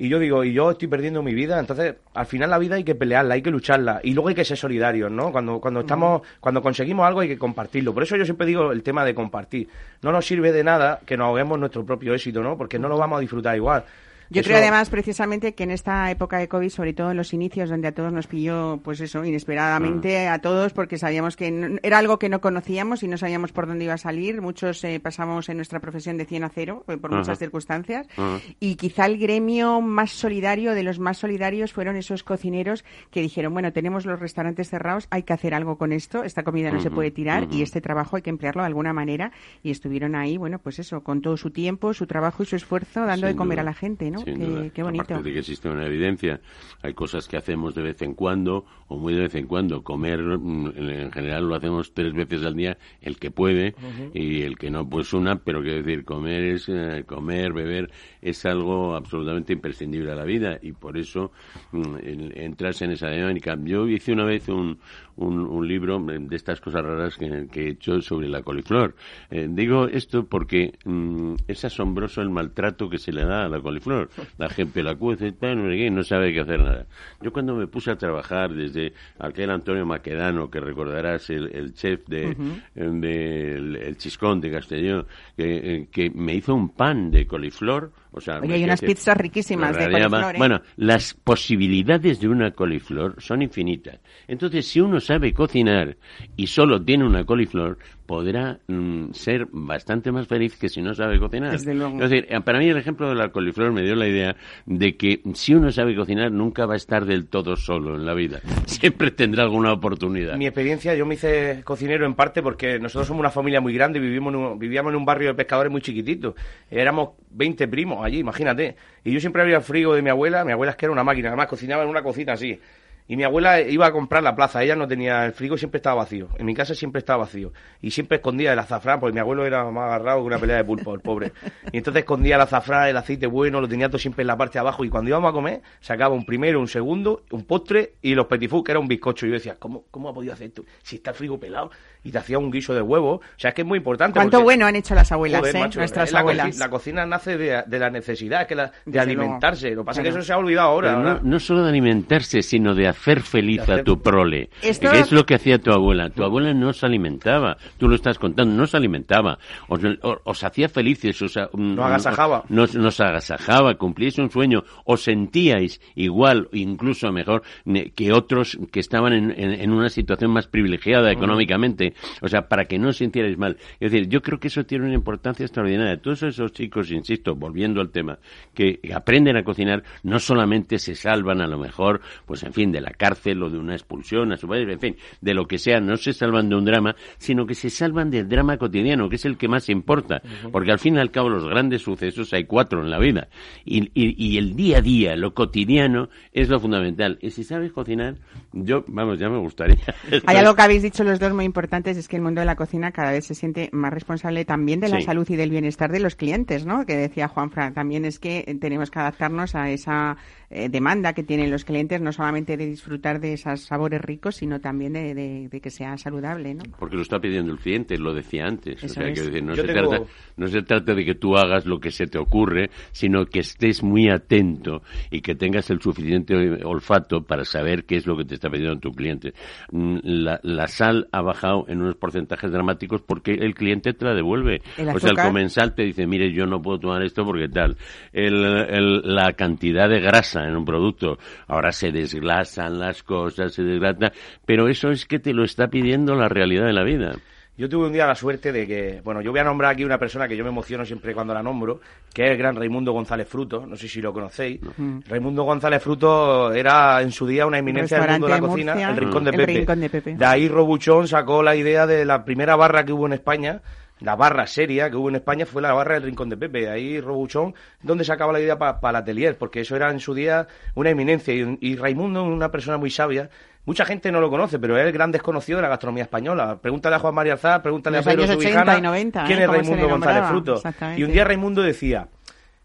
y yo digo, y yo estoy perdiendo mi vida, entonces al final la vida hay que pelearla, hay que lucharla y luego hay que ser solidarios, ¿no? Cuando cuando estamos cuando conseguimos algo hay que compartirlo. Por eso yo siempre digo el tema de compartir. No nos sirve de nada que nos ahoguemos nuestro propio éxito, ¿no? Porque no lo vamos a disfrutar igual. Yo Eso- creo además precisamente que en esta época de COVID, sobre todo en los inicios, donde a todos nos pilló, pues eso, inesperadamente Mm. a todos, porque sabíamos que no- era algo que no conocíamos y no sabíamos por dónde iba a salir. Muchos eh, pasamos en nuestra profesión de 100 a 0 eh, por Ajá. muchas circunstancias. Ajá. Y quizá el gremio más solidario, de los más solidarios, fueron esos cocineros que dijeron, bueno, tenemos los restaurantes cerrados, hay que hacer algo con esto, esta comida no se puede tirar y este trabajo hay que emplearlo de alguna manera. Y estuvieron ahí, bueno, pues eso, con todo su tiempo, su trabajo y su esfuerzo, dando Sin de comer duda, a la gente, ¿no? Sin Qué, duda. qué bonito. Aparte de que existe una evidencia, hay cosas que hacemos de vez en cuando o muy de vez en cuando. Comer, mm, en general lo hacemos tres veces al día, el que puede y el que no, pues una, pero quiero decir, comer es eh, comer, beber es algo absolutamente imprescindible a la vida y por eso mm, el- entras en esa dinámica. Yo hice una vez un, un, un libro de estas cosas raras que, que he hecho sobre la coliflor. Eh, digo esto porque mm, es asombroso el maltrato que se le da a la coliflor. La gente la cuece tal, no sabe qué hacer nada. Yo cuando me puse a trabajar desde aquel Antonio Maquedano, que recordarás, el, el chef de, de el, el Chiscón de Castellón, que, eh, que me hizo un pan de coliflor. O sea, Oye, hay unas pizzas riquísimas de coliflor, ¿eh? Bueno, las posibilidades de una coliflor son infinitas. Entonces, si uno sabe cocinar y solo tiene una coliflor, podrá mm, ser bastante más feliz que si no sabe cocinar. Desde luego. Es decir, eh, para mí el ejemplo de la coliflor me dio la idea de que si uno sabe cocinar nunca va a estar del todo solo en la vida. Siempre tendrá alguna oportunidad. Mi experiencia, yo me hice cocinero en parte porque nosotros somos una familia muy grande y vivimos en un- vivíamos en un barrio de pescadores muy chiquitito. Éramos 20 primos allí, imagínate. Y yo siempre abría el frigo de mi abuela. Mi abuela es que era una máquina, además cocinaba en una cocina así. Y mi abuela iba a comprar la plaza, ella no tenía el frigo, siempre estaba vacío. En mi casa siempre estaba vacío. Y siempre escondía el azafrán, porque mi abuelo era más agarrado que una pelea de pulpo, el pobre. Y entonces escondía el azafrán, el aceite bueno, lo tenía todo siempre en la parte de abajo. Y cuando íbamos a comer, sacaba un primero, un segundo, un postre y los petit que era un bizcocho. Y yo decía, ¿cómo, cómo ha podido hacer esto? Si está el frigo pelado. Y te hacía un guiso de huevo. O sea, es que es muy importante. Cuánto porque- bueno han hecho las abuelas, Joder, ¿eh? macho, Nuestras la, abuelas. coci- la cocina nace de, de la necesidad, es que la- de Desde alimentarse. luego. Lo que pasa es que eso se ha olvidado ahora. No, ahora. no solo de alimentarse, sino de hacer feliz hacer- a tu prole. Esto- Que es lo que hacía tu abuela. Tu abuela no se alimentaba. Tú lo estás contando, no se alimentaba. Os, hacía felices. Os, a- mm, Nos agasajaba. Nos, nos agasajaba, cumplíais un sueño. Os sentíais igual, incluso mejor, ne- que otros que estaban en, en- en una situación más privilegiada económicamente. O sea, para que no os sintierais mal. Es decir, yo creo que eso tiene una importancia extraordinaria. Todos esos chicos, insisto, volviendo al tema, que aprenden a cocinar, no solamente se salvan a lo mejor, pues en fin, de la cárcel o de una expulsión, a su vez, en fin, de lo que sea, no se salvan de un drama, sino que se salvan del drama cotidiano, que es el que más importa. Porque al fin y al cabo los grandes sucesos hay cuatro en la vida. Y, y- y el día a día, lo cotidiano, es lo fundamental. Y si sabes cocinar, yo, vamos, ya me gustaría. Hay algo que habéis dicho los dos muy importantes, es que el mundo de la cocina cada vez se siente más responsable también de la Sí. salud y del bienestar de los clientes, ¿no? Que decía Juanfran, también es que tenemos que adaptarnos a esa eh, demanda que tienen los clientes, no solamente de disfrutar de esos sabores ricos, sino también de, de- de que sea saludable, ¿no? Porque lo está pidiendo el cliente, lo decía antes. Eso o sea, es. quiero decir, no Yo se, tengo- trata, no se trata de que tú hagas lo que se te ocurre, sino que estés muy atento y que tengas el suficiente olfato para saber qué es lo que te está pidiendo tu cliente. Mm, La, la sal ha bajado en unos porcentajes dramáticos porque el cliente te la devuelve. El o sea, el comensal te dice, mire, yo no puedo tomar esto porque tal. El, el- la cantidad de grasa en un producto, ahora se desglasan las cosas, se desgrata, pero eso es que te lo está pidiendo la realidad de la vida. Yo tuve un día la suerte de que, bueno, yo voy a nombrar aquí una persona que yo me emociono siempre cuando la nombro, que es el gran Raimundo González Fruto, no sé si lo conocéis. Raimundo González Fruto era en su día una eminencia del mundo de la cocina, el Rincón de el Pepe. Rincón de Pepe. De ahí Robuchón sacó la idea de la primera barra que hubo en España, la barra seria que hubo en España fue la barra del Rincón de Pepe. Ahí Robuchón, donde sacaba la idea para el atelier, porque eso era en su día una eminencia. Y, y Raimundo, una persona muy sabia, mucha gente no lo conoce, pero es el gran desconocido de la gastronomía española. Pregúntale a Juan María Alzar, pregúntale los a Pedro años 80 Subijana, y 90, quién ¿eh? es Raimundo le González Fruto. Y un día Raimundo decía,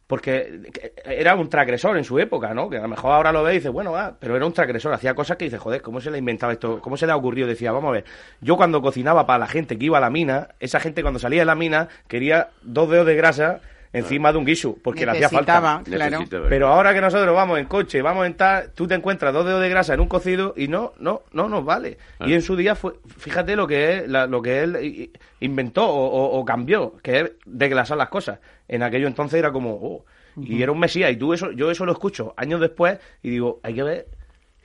porque era un transgresor en su época, ¿no? Que a lo mejor ahora lo ve y dice, bueno, ah, pero era un transgresor, hacía cosas que dice, joder, ¿cómo se le ha inventado esto? ¿Cómo se le ha ocurrido? Decía, vamos a ver, yo cuando cocinaba para la gente que iba a la mina, esa gente cuando salía de la mina quería dos dedos de grasa encima de un guiso, porque le hacía falta. claro. Pero ahora que nosotros vamos en coche, vamos en tal, tú te encuentras dos dedos de grasa en un cocido y no, no, no nos vale. Ah. Y en su día fue, fíjate lo que es, la- lo que él inventó o, o- o cambió, que es desglasar las cosas. En aquello entonces era como, oh. Y era un mesías. Y tú eso, yo eso lo escucho años después y digo, hay que ver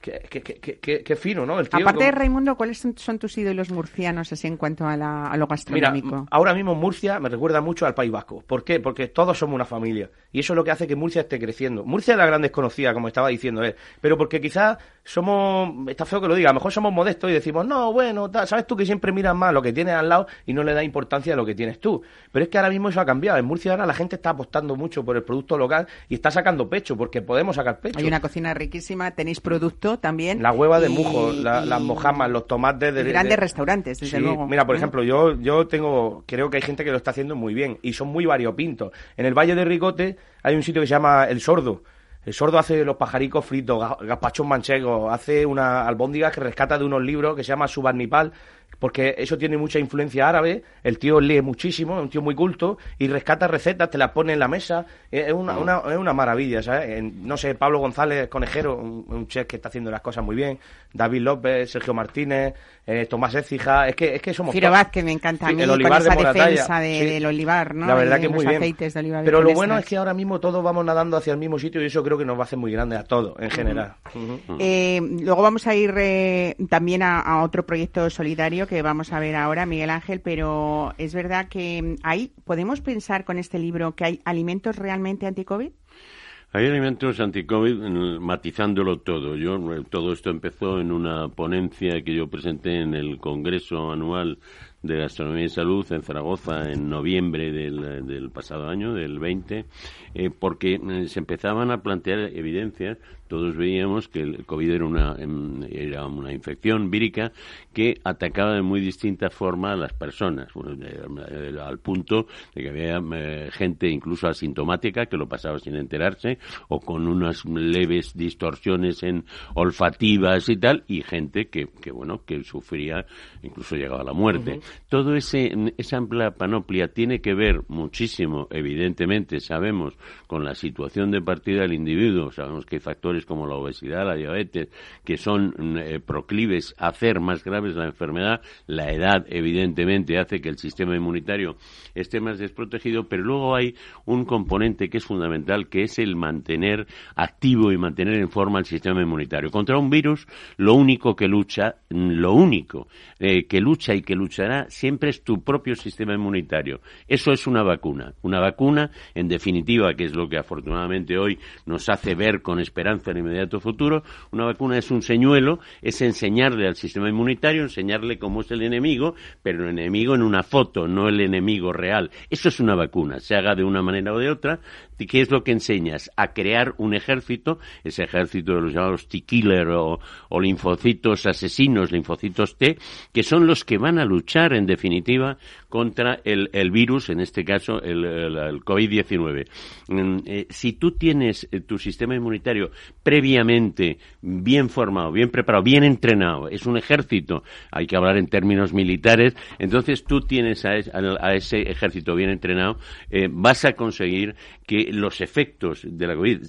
Qué, fino, ¿no? Aparte de Raimundo, ¿cuáles son, tus ídolos murcianos así en cuanto a, lo gastronómico? Mira, ahora mismo Murcia me recuerda mucho al País Vasco. ¿Por qué? Porque todos somos una familia. Y eso es lo que hace que Murcia esté creciendo. Murcia es la gran desconocida, como estaba diciendo él. Pero porque quizás somos, está feo que lo diga, a lo mejor somos modestos y decimos, no, bueno, sabes tú que siempre miras más lo que tienes al lado y no le da importancia a lo que tienes tú. Pero es que ahora mismo eso ha cambiado. En Murcia ahora la gente está apostando mucho por el producto local y está sacando pecho, porque podemos sacar pecho. Hay una cocina riquísima, tenéis producto también. La hueva de mujo, las mojamas, los tomates de... grandes restaurantes, desde luego. Mira, por ejemplo, yo, yo tengo, creo que hay gente que lo está haciendo muy bien y son muy variopintos. En el Valle de Ricote hay un sitio que se llama El Sordo. El sordo hace los pajaricos fritos, gazpachos manchegos, hace una albóndiga que rescata de unos libros que se llama Subarnipal, porque eso tiene mucha influencia árabe, el tío lee muchísimo, es un tío muy culto, y rescata recetas, te las pone en la mesa, es una, una, es una maravilla, ¿sabes? no sé, Pablo González Conejero, un, chef que está haciendo las cosas muy bien, David López, Sergio Martínez, eh, Tomás Écija, es que, es que somos... Ciro Vázquez me encanta a mí, el olivar con esa defensa del olivar, ¿no? La verdad que muy bien. Pero lo bueno es que ahora mismo todos vamos nadando hacia el mismo sitio y eso creo que nos va a hacer muy grande a todos, en general. Eh, luego vamos a ir eh, también a otro proyecto solidario que vamos a ver ahora, Miguel Ángel, pero es verdad que ahí podemos pensar con este libro que hay alimentos realmente anti-COVID. Hay alimentos anti-COVID matizándolo todo. Yo todo esto empezó en una ponencia que yo presenté en el Congreso anual de Gastronomía y Salud en Zaragoza en noviembre del, del pasado año, del 20, eh, porque eh, se empezaban a plantear evidencias todos veíamos que el COVID era una, em, era una infección vírica que atacaba de muy distinta forma a las personas, al punto de que había eh, gente incluso asintomática que lo pasaba sin enterarse o con unas leves distorsiones en olfativas y tal, y gente que, que bueno, que sufría, incluso llegaba a la muerte. Todo ese, esa amplia panoplia tiene que ver muchísimo, evidentemente, sabemos, con la situación de partida del individuo, sabemos que hay factores como la obesidad, la diabetes, que son mm, eh, proclives a hacer más graves la enfermedad. La edad, evidentemente, hace que el sistema inmunitario esté más desprotegido, pero luego hay un componente que es fundamental, que es el mantener activo y mantener en forma el sistema inmunitario. Contra un virus, lo único que lucha, mm, lo único eh, que lucha y que luchará siempre es tu propio sistema inmunitario. Eso es una vacuna. Una vacuna, en definitiva, que es lo que afortunadamente hoy nos hace ver con esperanza en inmediato futuro, una vacuna es un señuelo, es enseñarle al sistema inmunitario, enseñarle cómo es el enemigo, pero el enemigo en una foto, no el enemigo real. Eso es una vacuna, se haga de una manera o de otra. ¿Qué es lo que enseñas? A crear un ejército, ese ejército de los llamados T-killer o, linfocitos asesinos, linfocitos T, que son los que van a luchar, en definitiva, contra el, virus, en este caso el, el, COVID-19. Mm, eh, si tú tienes eh, tu sistema inmunitario previamente bien formado, bien preparado, bien entrenado, es un ejército, hay que hablar en términos militares, entonces tú tienes a, ese ejército bien entrenado, eh, vas a conseguir que los efectos de la COVID,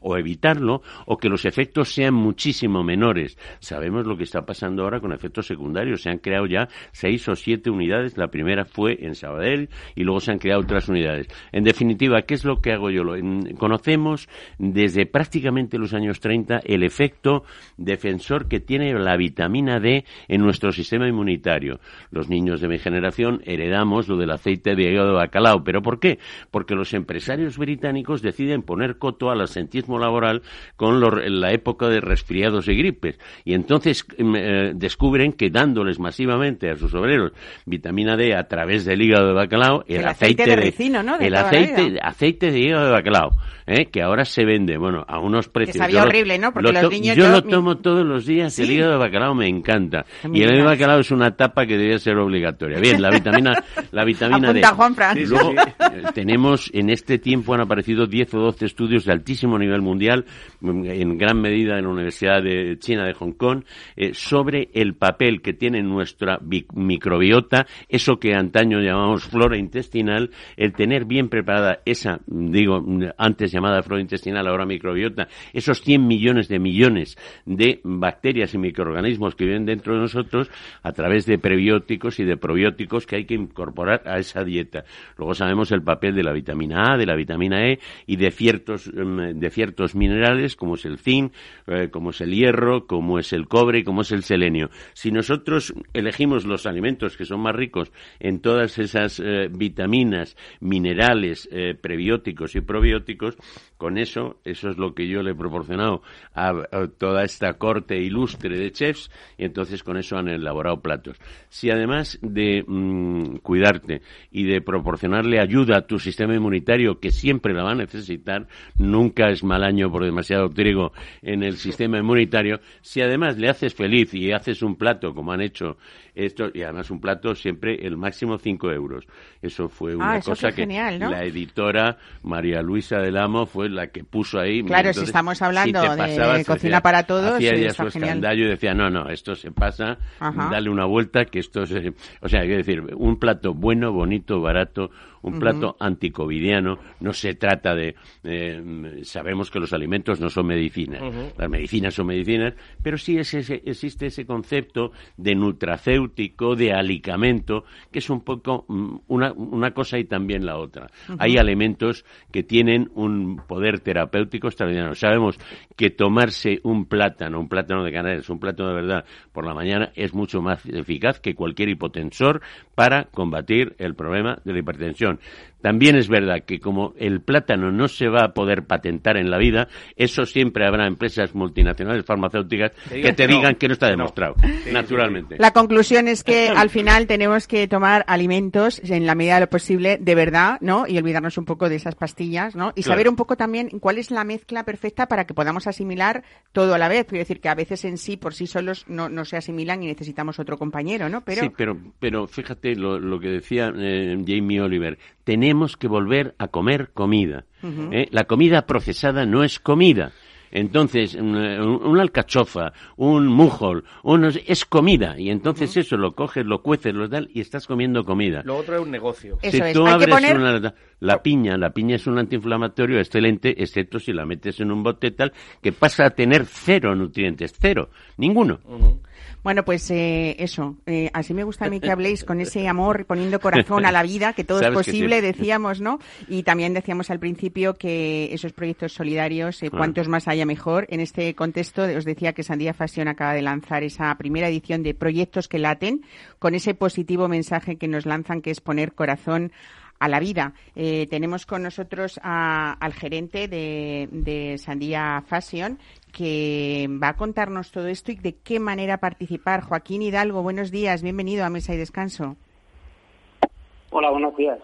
o evitarlo, o que los efectos sean muchísimo menores. Sabemos lo que está pasando ahora con efectos secundarios. Se han creado ya seis o siete unidades. La primera fue en Sabadell y luego se han creado otras unidades. En definitiva, ¿qué es lo que hago yo? Conocemos desde prácticamente los años 30 el efecto defensor que tiene la vitamina D en nuestro sistema inmunitario. Los niños de mi generación heredamos lo del aceite de hígado de bacalao. ¿Pero por qué? Porque los empresarios británicos deciden poner coto al asentismo laboral con la época de resfriados y gripes. Y entonces mm, eh, descubren que dándoles masivamente a sus obreros vitamina D a través del hígado de bacalao, el, aceite, de, ricino, ¿no? el aceite, aceite de hígado de bacalao, ¿eh? que ahora se vende, bueno, a unos precios. horrible, ¿no? Porque los niños yo, lo tomo todos los días, el hígado de bacalao me encanta. y el hígado de bacalao es una tapa que debe ser obligatoria. Bien, la vitamina, la vitamina D. Juan Luego, eh, tenemos en este tiempo han aparecido 10 o 12 estudios de altísimo nivel mundial, mm, en gran medida en la Universidad de China de Hong Kong, eh, sobre el papel que tiene nuestra microbiota, eso que antaño llamamos flora intestinal, el tener bien preparada esa, digo, antes llamada flora intestinal, ahora microbiota, esos 100 millones de millones de bacterias y microorganismos que viven dentro de nosotros a través de prebióticos y de probióticos que hay que incorporar a esa dieta. Luego sabemos el papel de la vitamina A, de la vitamina vitamina E y de ciertos, em, de ciertos minerales como es el zinc, eh, como es el hierro, como es el cobre como es el selenio. Si nosotros elegimos los alimentos que son más ricos en todas esas eh, vitaminas, minerales, eh, prebióticos y probióticos, con eso, eso es lo que yo le he proporcionado a, toda esta corte ilustre de chefs y entonces con eso han elaborado platos. Si además de mm, cuidarte y de proporcionarle ayuda a tu sistema inmunitario, que siempre la va a necesitar, nunca es mal año por demasiado trigo en el sistema inmunitario, si además le haces feliz y haces un plato como han hecho esto, y además un plato siempre el máximo 5 euros. Eso fue una Ah, eso cosa que genial, ¿no? la editora María Luisa del Amo fue la que puso ahí. Claro, si estamos hablando de cocina para todos, Hacía ya su escandallo y decía, no, no, esto se pasa, Ajá. dale una vuelta, que esto se... O sea, que decir, un plato bueno, bonito, barato, un plato anticovidiano, no se trata de... eh, sabemos que los alimentos no son medicinas, las medicinas son medicinas, pero sí es ese- existe ese concepto de nutracéutico, de alicamento, que es un poco mm, una, una cosa y también la otra. Hay alimentos que tienen un poder terapéutico extraordinario. Sabemos que tomarse un plátano, un plátano de Canarias, un plátano de verdad por la mañana es mucho más eficaz que cualquier hipotensor para combatir el problema de la hipertensión. down También es verdad que como el plátano no se va a poder patentar en la vida, eso siempre habrá empresas multinacionales farmacéuticas Que te que no, digan que no está no. demostrado, naturalmente. La conclusión es que al final tenemos que tomar alimentos en la medida de lo posible de verdad, ¿no? Y olvidarnos un poco de esas pastillas, ¿no? Y Claro. saber un poco también cuál es la mezcla perfecta para que podamos asimilar todo a la vez. Quiero decir que a veces en sí, por sí solos, no, no se asimilan y necesitamos otro compañero, ¿no? Pero Sí, pero, pero fíjate lo, lo que decía eh, Jamie Oliver. Tenemos que volver a comer comida. ¿eh? La comida procesada no es comida. Entonces, un- una alcachofa, un mujol, unos, es comida. Y entonces eso lo coges, lo cueces, lo tal, y estás comiendo comida. Lo otro es un negocio. Eso si es, tú hay que abres poner- una- la piña, la piña es un antiinflamatorio excelente, excepto si la metes en un bote tal, que pasa a tener cero nutrientes, cero, ninguno. Bueno, pues eh, eso. eh, así me gusta a mí que habléis con ese amor, poniendo corazón a la vida, que todo es posible, sí. decíamos, ¿no? Y también decíamos al principio que esos proyectos solidarios, eh, cuantos más haya mejor. En este contexto, os decía que Sandía Fashion acaba de lanzar esa primera edición de Proyectos que laten, con ese positivo mensaje que nos lanzan, que es poner corazón a la vida. Eh, tenemos con nosotros a- al gerente de, de Sandía Fashion que va a contarnos todo esto y de qué manera participar. Joaquín Hidalgo, buenos días, bienvenido a Mesa y Descanso. Hola, buenos días.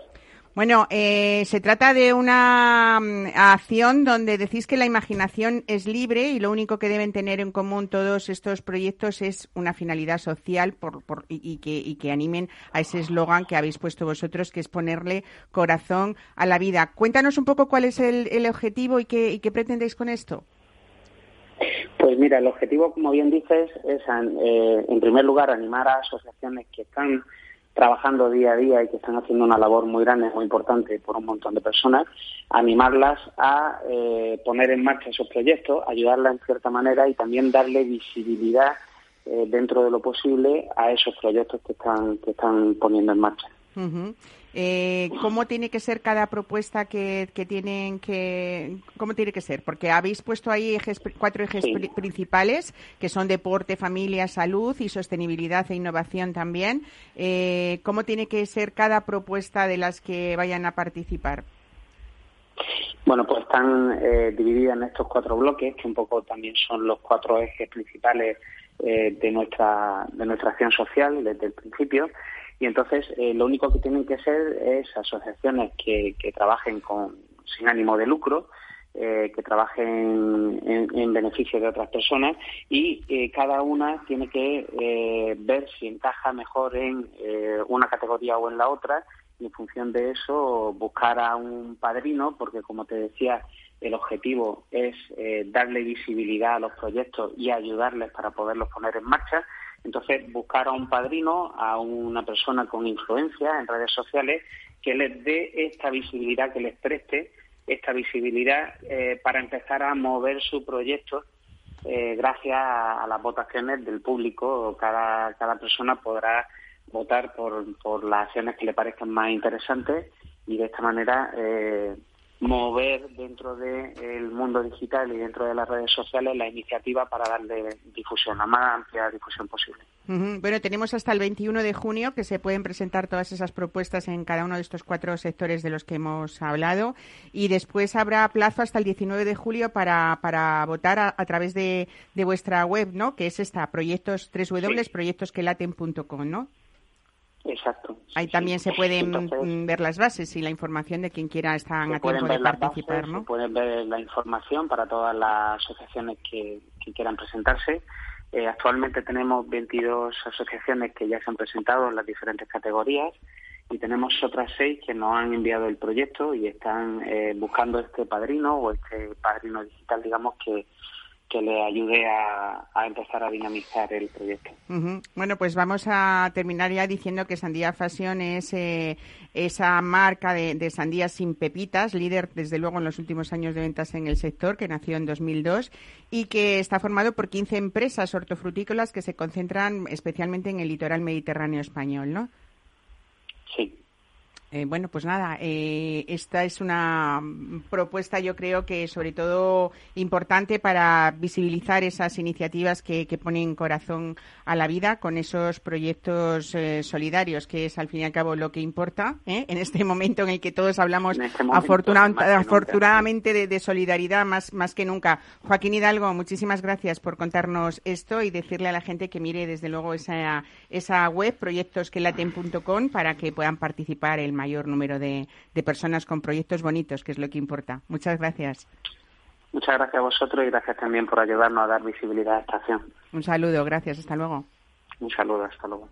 Bueno, eh, se trata de una mm, acción donde decís que la imaginación es libre y lo único que deben tener en común todos estos proyectos es una finalidad social por, por- y, y que, y que animen a ese eslogan que habéis puesto vosotros, que es ponerle corazón a la vida. Cuéntanos un poco cuál es el, el objetivo y qué, y qué pretendéis con esto. Pues mira, el objetivo, como bien dices, es, eh, en primer lugar, animar a asociaciones que están trabajando día a día y que están haciendo una labor muy grande, muy importante por un montón de personas, animarlas a eh, poner en marcha esos proyectos, ayudarlas en cierta manera y también darle visibilidad eh, dentro de lo posible a esos proyectos que están, que están poniendo en marcha. Eh, ¿Cómo tiene que ser cada propuesta que, que tienen que... ¿Cómo tiene que ser? Porque habéis puesto ahí ejes, cuatro ejes Sí. principales, que son deporte, familia, salud y sostenibilidad e innovación también. Eh, ¿Cómo tiene que ser cada propuesta de las que vayan a participar? Bueno, pues están eh, divididas en estos cuatro bloques, que un poco también son los cuatro ejes principales eh, de nuestra de nuestra acción social desde el principio. Y entonces eh, lo único que tienen que ser es asociaciones que, trabajen con sin ánimo de lucro, eh, que trabajen en, en beneficio de otras personas y eh, cada una tiene que ver si encaja mejor en una categoría o en la otra y en función de eso buscar a un padrino, porque como te decía, el objetivo es darle visibilidad a los proyectos y ayudarles para poderlos poner en marcha. Entonces, buscar a un padrino, a una persona con influencia en redes sociales, que les dé esta visibilidad, que les preste esta visibilidad eh, para empezar a mover su proyecto eh, gracias a, las votaciones del público. Cada, cada persona podrá votar por, por las acciones que le parezcan más interesantes y de esta manera eh, mover dentro del mundo digital y dentro de las redes sociales la iniciativa para darle difusión, la más amplia difusión posible. Bueno, tenemos hasta el 21 de junio que se pueden presentar todas esas propuestas en cada uno de estos cuatro sectores de los que hemos hablado y después habrá plazo hasta el 19 de julio para, para votar a, través de, de, vuestra web, ¿no? Que es esta, proyectos, www.proyectosquelaten.com, ¿no? Exacto. Ahí también se pueden mm, ver las bases y la información de quien quiera estar a tiempo de participar, ¿no? Se pueden ver la información para todas las asociaciones que, que quieran presentarse eh, actualmente tenemos 22 asociaciones que ya se han presentado en las diferentes categorías y tenemos otras seis que nos han enviado el proyecto y están eh, buscando este padrino o este padrino digital, digamos, que, que le ayude a, empezar a dinamizar el proyecto. Bueno, pues vamos a terminar ya diciendo que Sandía Fashion es eh, esa marca de, sandías sin pepitas, líder desde luego en los últimos años de ventas en el sector, que nació en 2002 y que está formado por 15 empresas hortofrutícolas que se concentran especialmente en el litoral mediterráneo español, ¿no? Sí. Eh, bueno, pues nada, eh, esta es una propuesta yo creo que sobre todo importante para visibilizar esas iniciativas que, ponen corazón a la vida con esos proyectos eh, solidarios, que es al fin y al cabo lo que importa en este momento en el que todos hablamos este afortunadamente de, de, solidaridad más, más que nunca. Joaquín Hidalgo, muchísimas gracias por contarnos esto y decirle a la gente que mire desde luego esa, esa web, proyectosquelaten.com, para que puedan participar el mayor número de, de personas con proyectos bonitos, que es lo que importa. Muchas gracias. Muchas gracias a vosotros y gracias también por ayudarnos a dar visibilidad a esta acción. Un saludo, gracias, hasta luego. Un saludo, hasta luego.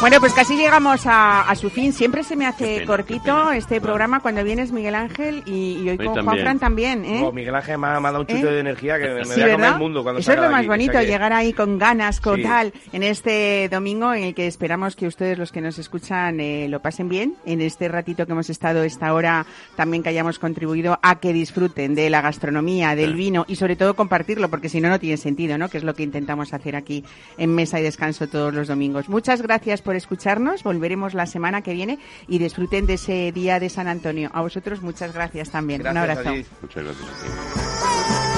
Bueno, pues casi llegamos a, su fin. Siempre se me hace cortito este programa cuando vienes Miguel Ángel y, hoy con Juan Fran también. ¿eh? Oh, Miguel Ángel me ha, dado un chute ¿Eh? de energía que me, sí, el mundo cuando Eso es lo más bonito, llegar ahí con ganas, con tal, en este domingo en el que esperamos que ustedes, los que nos escuchan, eh, lo pasen bien. En este ratito que hemos estado esta hora, también que hayamos contribuido a que disfruten de la gastronomía, del vino y sobre todo compartirlo, porque si no, no tiene sentido, ¿no? Que es lo que intentamos hacer aquí en Mesa y Descanso todos los domingos. Muchas gracias por escucharnos. Volveremos la semana que viene y disfruten de ese día de San Antonio. A vosotros muchas gracias también. Un abrazo. Muchas gracias.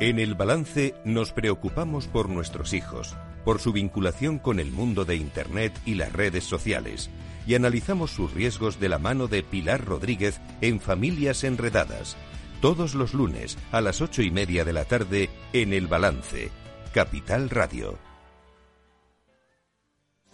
En el balance nos preocupamos por nuestros hijos, por su vinculación con el mundo de Internet y las redes sociales, y analizamos sus riesgos de la mano de Pilar Rodríguez en Familias Enredadas, todos los lunes a las ocho y media de la tarde en el balance, Capital Radio.